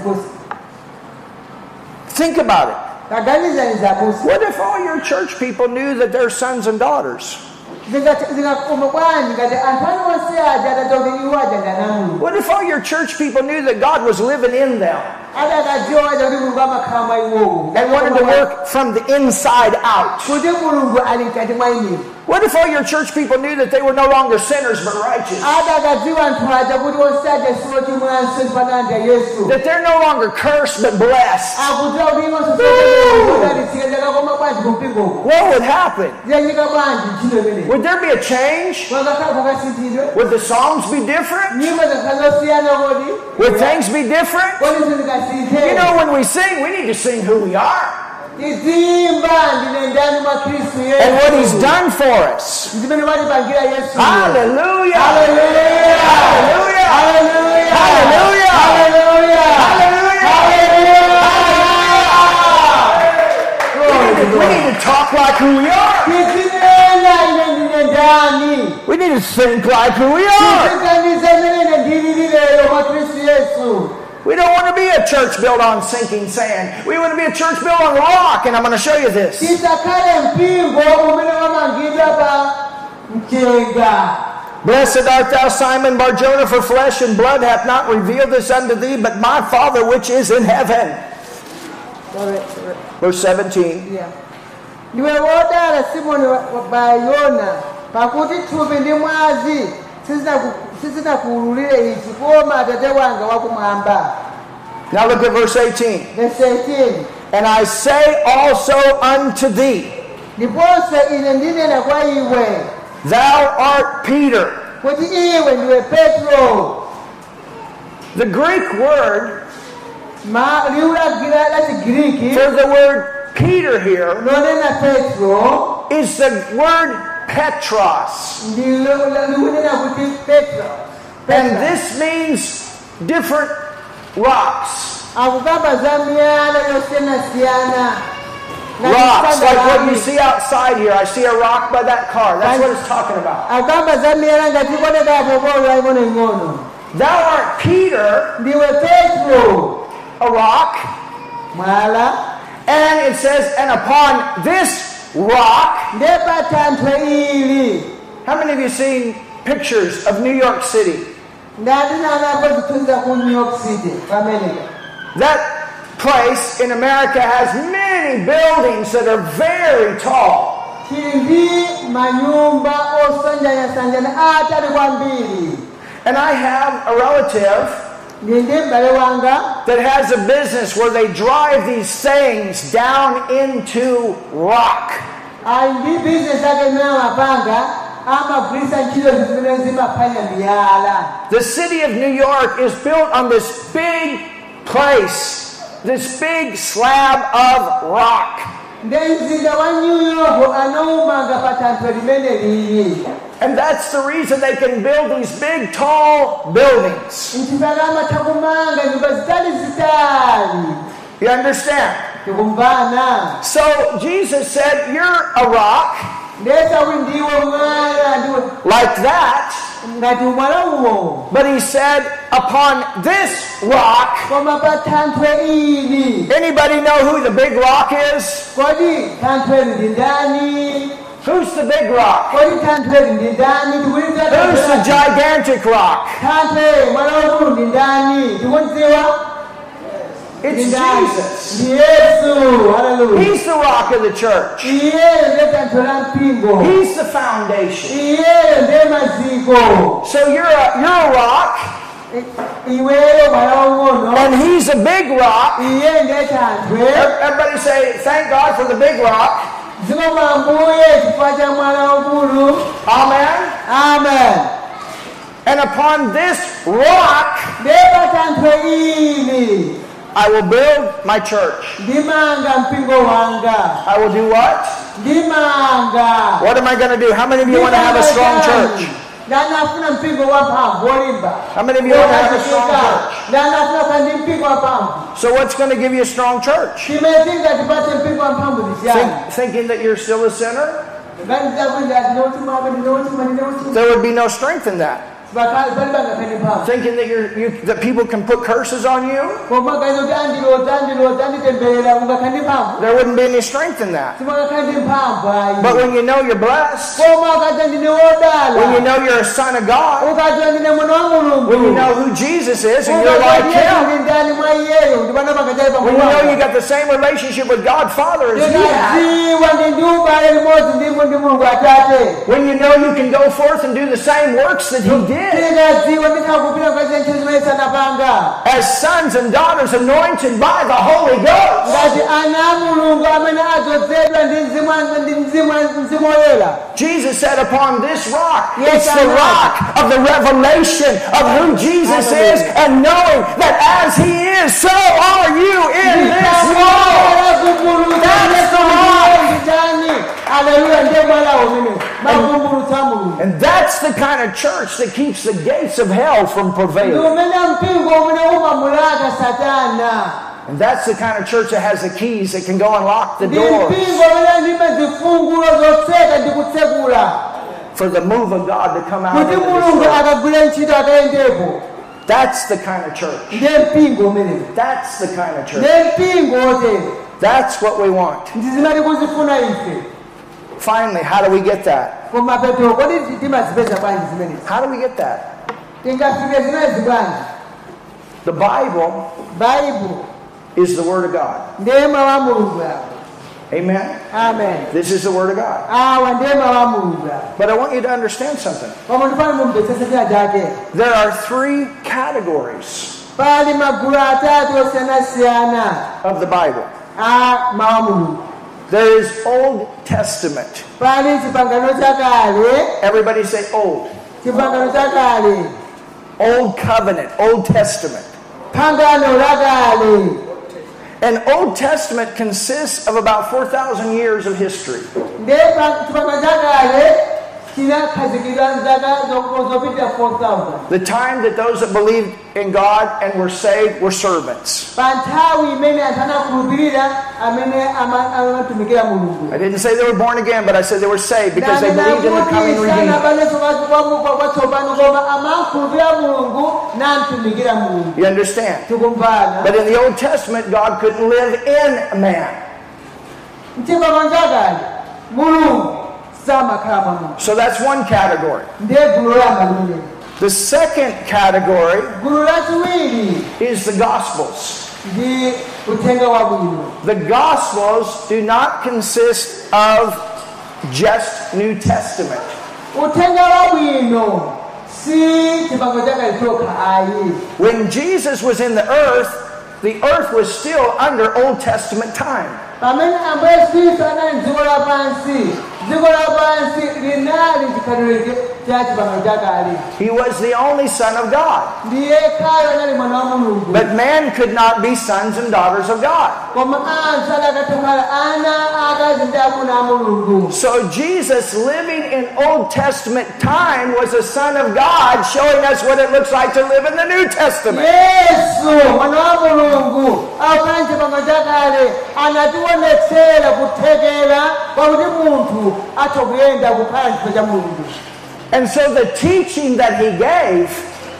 Think about it. kaganizani za abusa What if all your church people knew that they're sons and daughters? What if all your church people knew that God was living in them adakadziwa aja kuti mulungu amakhala mwa iwowo and wanted to work from the inside out? kuti mulungu ali mkati mwa inini What if all your church people knew that they were no longer sinners but righteous? adakadziwa anthu aja kuti onse aja siwo chimwanso chipananda yesu That they're no longer cursed but blessed? akudziwa kuti iwonso sodalitsika ndakakoma bwanji kumpingoku What would happen? ziyanyika bwanji ntchito imeneyi Would there be a change? Would the songs be different? nyimbo zakhala zosiyana kodi Would things be different? You know, when we sing, we need to sing who we are tizimba ndine ndani mwa khristu and what He's done for us. zimene watipangira yesu Hallelujah! Hallelujah! Hallelujah! Hallelujah! Hallelujah! Hallelujah! We need to talk like who we are. tizinena ine ndine ndani We need to think like who we are. We don't want to be a church built on sinking sand. We want to be a church built on rock, and I'm going to show you this. tisakhale mpingo umene wamangidwa pa mchenga Blessed art thou, Simon Barjona, for flesh and blood hath not revealed this unto thee, but my Father which is in heaven. Verse 17. Yeah. ndiwe simoni wa wa bayona pakuti thupi ndi mwazi sizinakuwululire ichi koma atate wanga wakumwamba. Now look at verse 18. verse 18 And I say also unto thee, ndiponso ine ndinena kwa iwe. Thou art Peter. kuti iwe ndiwe petro. The Greek word ma liwu la gira- la chigiriki for the word Peter here is the word Petros. ndilo- la- likunena And this means different rocks. akukamba za miyala yosiyanasiyana Na Rocks, like what you see outside here. I see a rock by that car. That's what it's talking about. akukamba za miyala ngati ikonekapo bolo ing'ono ing'ono Thou art Peter, a rock, and it says, and upon this rock, ndepa thanthwe ili how many of you seen pictures of New York City? ndatinanapo zithunzi za ku new york city ku america That place in America has many buildings that are very tall. tili ndi manyumba osanjanasanjana atali kwambiri And I have a relative ndi ndi m'bale wanga that has a business where they drive these things down into rock. ali ndi bizinesi ake imene amapanga amagulitsa ntchito zimene zimaphwanya miyala The city of New York is built on this big place, this big slab of rock. Ndi mzinda wa new york anaumanga pa thanthwe limene lili And that's the reason they can build these big, tall buildings. nchifukwa amatha kumanga nyumba zitali zitali You understand? So Jesus said, You're a rock like that. But he said, Upon this rock, anybody know who the big rock is? Who's the big rock? Who's the gigantic rock? It's Jesus. yesu haleluya He's the rock of the church. iyeyo ndiye thanthwe la mpingo He's the foundation. iyeyo ndiye maziko So you're a, you're a rock, I- iweyo mwala wang'ono and he's a big rock. iye ndiye thanthwe Everybody say, thank God for the big rock. zikomo ambuye chifukwa cha mwala wakulu Amen. amen And upon this rock, ndipa thanthwe ili I will build my church. ndimanga mpingo wanga I will do what? What am I going to do? How many of you want to have a strong church? ndanafuna mpingo wamphamvu wolimba How many of you want to have a strong church? ndanafuna kandi mpingo wamphamvu So what's going to give you a strong church? chimetinga tipate mpingo wamphamvu Think, thinking that you're still a sinner? ngati ndakuti ndinotimaka ndinotima ndinotima There would be no strength in that. Bakali palibangakani mphamvu Thinking that you're, you, that people can put curses on you? koma kazi kuti andilota andilota anditemberera ungakhandi mphamvu There wouldn't be any strength in that. But when you know you're blessed, koma ukati ndine wodala when you know you're a son of God, ukati ndine mwana wa mulungu when you know who Jesus is and you're like Him, ndi ndani mwa iyeyo ndipana pakachali when you know you got the same relationship with God Father as He had, ndikadziwa ndi ndi ubale limodzi ndimo ndi mulungu atate when you know you can go forth and do the same works that He did, ndikadziwa ndikakupita kukachita ntchito zimene sanapanga as sons and daughters anointed by the Holy Ghost. ngati ana a mulungu amene adzozedwa ndi mzimu ndi mzimu mzimu woyera Jesus said, Upon this rock, it's the rock of the revelation of who Jesus is, and knowing that as He is, so are you in this world. That's the rock. Nditani aleluya ndiye mwalawo umene makumbulutsa a mulungu And that's the kind of church that keeps the gates of hell from prevailing. umene mpingo umene umamulaka satana And that's the kind of church that has the keys that can go unlock the ndi doors mpingo umene ndime zifungulo zotseka ndi kutsekula for the move of God to come out. kuti into this mulungu world. akagwire ntchito akayendepo That's the kind of church. ndiye mpingo umenewo That's the kind of church. ndiye mpingo otero That's what we want. ndi zimene tikuzifuna ife Finally, how do we get that? koma petro kodi timazipeza bwanji zimenezi How do we get that? tingafike zimenezi bwanji The Bible Bible is the Word of God. ndiye mawu a mulungu yawo Amen? amen This is the Word of God. Ah, awa ndiye mawu a mulungu But I want you to understand something. koma ndifane mumvetsese china chake There are three categories pali magulu atatu osiyanasiyana of the Bible ah, a mawu a mulungu there is Old Testament. pali chipangano chakale Everybody say Old. Old Covenant, Old Testament. And Old Testament consists of about 4,000 years of history. Ndiye pa- chipangano chakale chinakhazikidwa mzaka zo- zopitira 4000 The time that those that believed in God and were saved were servants. pa nthawi imene anthu anakhulupirira amene ama- amatumikira mulungu I didn't say they were born again, but I said they were saved because they believed in the coming Redeemer. sanabalenso kwatsopano koma amakhulupirira mulungu namtumikira mulungu You understand? But in the Old Testament, God couldn't live in man. Mchipangano chakale mulungu samakhala mwa munthu So that's one category. ndiye gulu la malire The second category is the Gospels. ndi uthenga wabwino The Gospels do not consist of just New Testament. uthenga wabwino si chipangano chakale chokha ayi When Jesus was in the earth, the earth was still under Old Testament time. Pamene ambuye yesu khristu anali mdziko lapansi dziko lapansi linali chikhalidwe cha chipangano chakale He was the only Son of God. ndiye khale anali mwana wa mulungu But man could not be sons and daughters of God. koma anthu adakatha kukhala ana akazi ndi amuna a mulungu So Jesus, living in Old Testament time, was a Son of God, showing us what it looks like to live in the New Testament. yesu mwana wa mulungu akukhala mchipangano chakale anationetsera kuthekera kwakuti munthu atha kuyenda kukhala mchipangano cha mulungu And so the teaching that he gave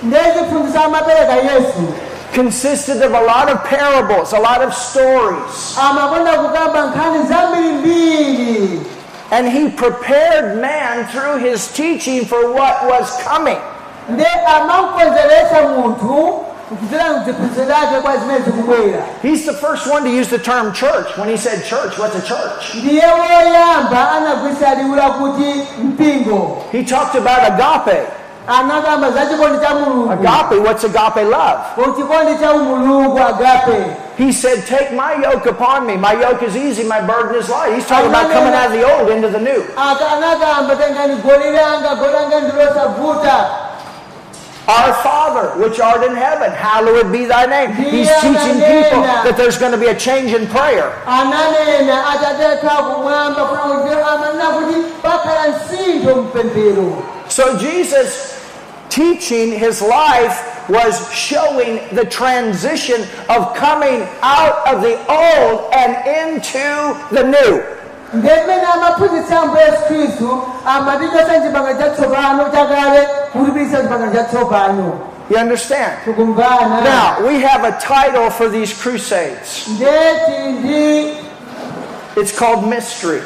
ndiye ziphunzitso amapereka yesu consisted of a lot of parables, a lot of stories. amakonda kukamba nkhani zambirimbiri And he prepared man through his teaching for what was coming. Ndi amamukonzeretsa munthu kudzera mziphunzitso zake kwa zimene zikubwera He's the first one to use the term church. When he said church, what's a church? ndiye woyamba anagwisa liwu lakuti mpingo He talked about agape. anakamba za chikondi cha mulungu Agape, what's agape love? ku chikondi cha He said, Take my yoke upon me. My yoke is easy, my burden is light. He's talking about coming out of the old into the new. Our Father, which art in heaven, hallowed be thy name. He's teaching people that there's going to be a change in prayer. ananena atateka kumwamba kuna kuti amanena kuti pakhala msintho mpemphero So Jesus teaching his life was showing the transition of coming out of the old and into the new. Ndimene amaphunzitsa ambuye yesu khristu amatichosa chipangano chatsopano chakale kulipirisa chipangano chatsopano You understand? Now, we have a title for these crusades. It's called Mystery.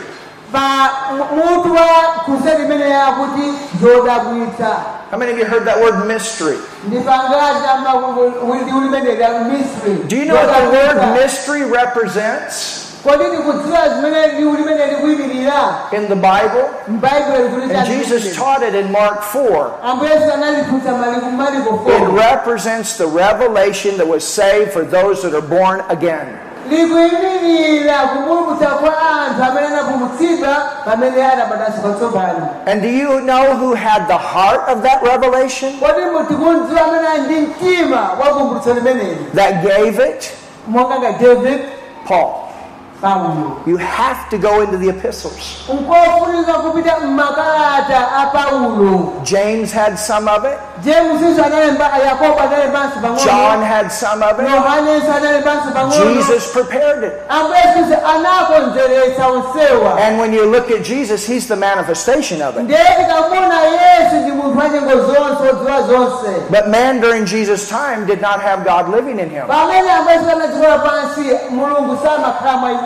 pa mutu wa kuseri imene yakuti zodabwitsa How many of you heard that word mystery? ndipangati amawili limene lya misri Do you know what the word mystery represents kodi ndikudziwa zimene liwu limene likuyimirira in the Bible? And Jesus taught it in Mark 4. ambuye yesu analiphunzitsa maliku maliko It represents the revelation that was saved for those that are born again. likuyimirira kupulumutsa kwa anthu amene anapulumutsidwa pamene anabadanso patsopano And do you know who had the heart of that revelation kodi mutikundziwa amene ali ndi mtima wa kumbutso limeneli that gave it? monga nga david Paul. You have to go into the epistles. nkofunika kupita mmakalata a paulo James had some of it, jamesinso analemba yakobo analembanso John had some of it. yohanenso analembanso pang'ono Jesus prepared it. ambuye yesu anakonzeretsa onsewa And when you look at Jesus, he's the manifestation of it. ndiye tikamona yesu ndi munthu wa nyengo zonse odziwa zonse But man during Jesus' time did not have God living in him.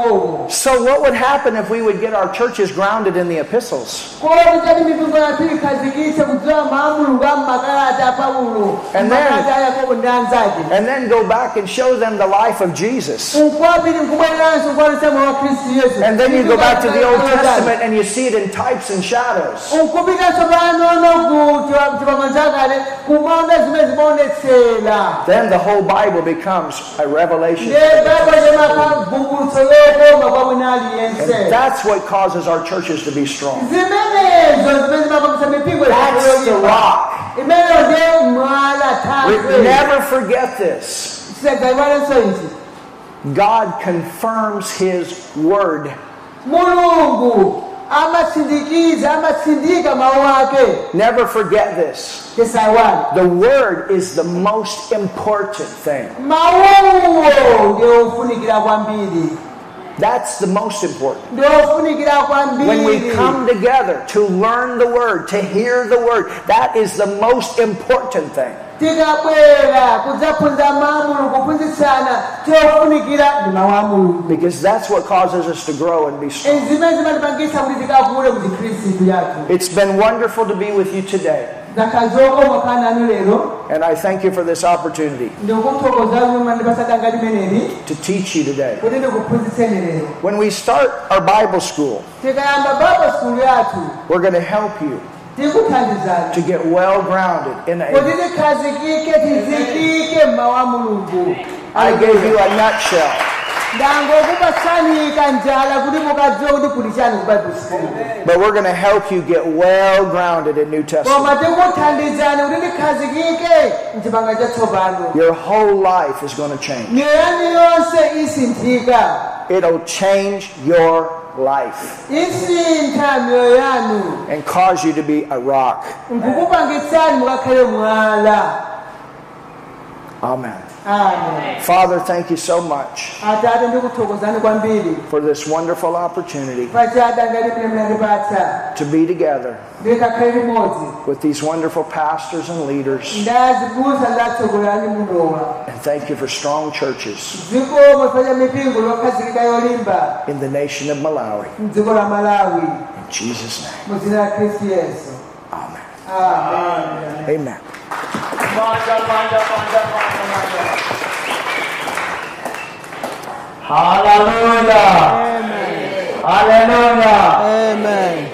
Pamene ambuye yesu anadzikola pansi mulungu samakhala mwa iwowo So what would happen if we would get our churches grounded in the epistles? kodi chati mitungano tuyikhazikitse kudziwa maamulungu a makalata a paulo And then- makalata a yakobo ndi anzake And then go back and show them the life of Jesus. nkwapiti nkubwereranso nkwalisa moyo wa khristu yesu And then you go back to the Old Testament and you see it in types and shadows. nkupitaso panono ku chipangano chakale kumaona zimene zimaonetsera Then the whole Bible becomes a revelation. Ndiye baba chemakamvumbulutso lokoma kwa mwina aliyense And that's what causes our churches to be strong. zimenezo zimene zimapangisa mipingo That's the rock. imeneyo ndiye mwala We never forget this. God confirms His word. mulungu amatsindikiza amatsindika mawu ake Never forget this. The word is the most important thing. Mawuwo ndiofunikira kwambiri That's the most important. When we come together to learn the word, to hear the word, that is the most important thing. tikabwera kudzaphunza mamulungu kuphunzitsana chofunikira ndi mawu a mulungu Because that's what causes us to grow and be strong. Izi zimene zimatipangisa kuti tikakule kuti khristu yathu It's been wonderful to be with you today. Zakazokoma khala nanu lero And I thank you for this opportunity ndikuthokoza luma ndipasatanga limeneli to teach you today. kuti ndikuphunzitseni lero When we start our Bible school, tikayamba bible school yathu we're going to help you to get well grounded in kuti a. tikhazikike tizikike mmawu a mulungu I gave you a nutshell. Ndangokupasanika njala kuti mukadziwe kuti kuli chani ku bible school But we're going to help you get well grounded in New Testament. koma tikuthandizani kuti tikhazikike mchipanga chatsopano Your whole life is going to change. miyoyo yanu yonse isinthika It'll change your life isintha miyoyo yanu and cause you to be a rock. nkukupangitsani mukakhale mwala Amen. Amen. Father, thank you so much atate ndikuthokozani kwambiri for this wonderful opportunity pachada ngati pene mnandipatsa to be together with these wonderful pastors and leaders. ndazibusa zatsogolerani munowa And thank you for strong churches zikomo pacha mipingo yokhazikika yolimba. in the nation of Malawi. mdziko la malawi. In Jesus' name. mu dzina la khristu yesu Amen. amen पांचा पांचा पांचा पांचा पांचा hallelujah hallelujah आमेन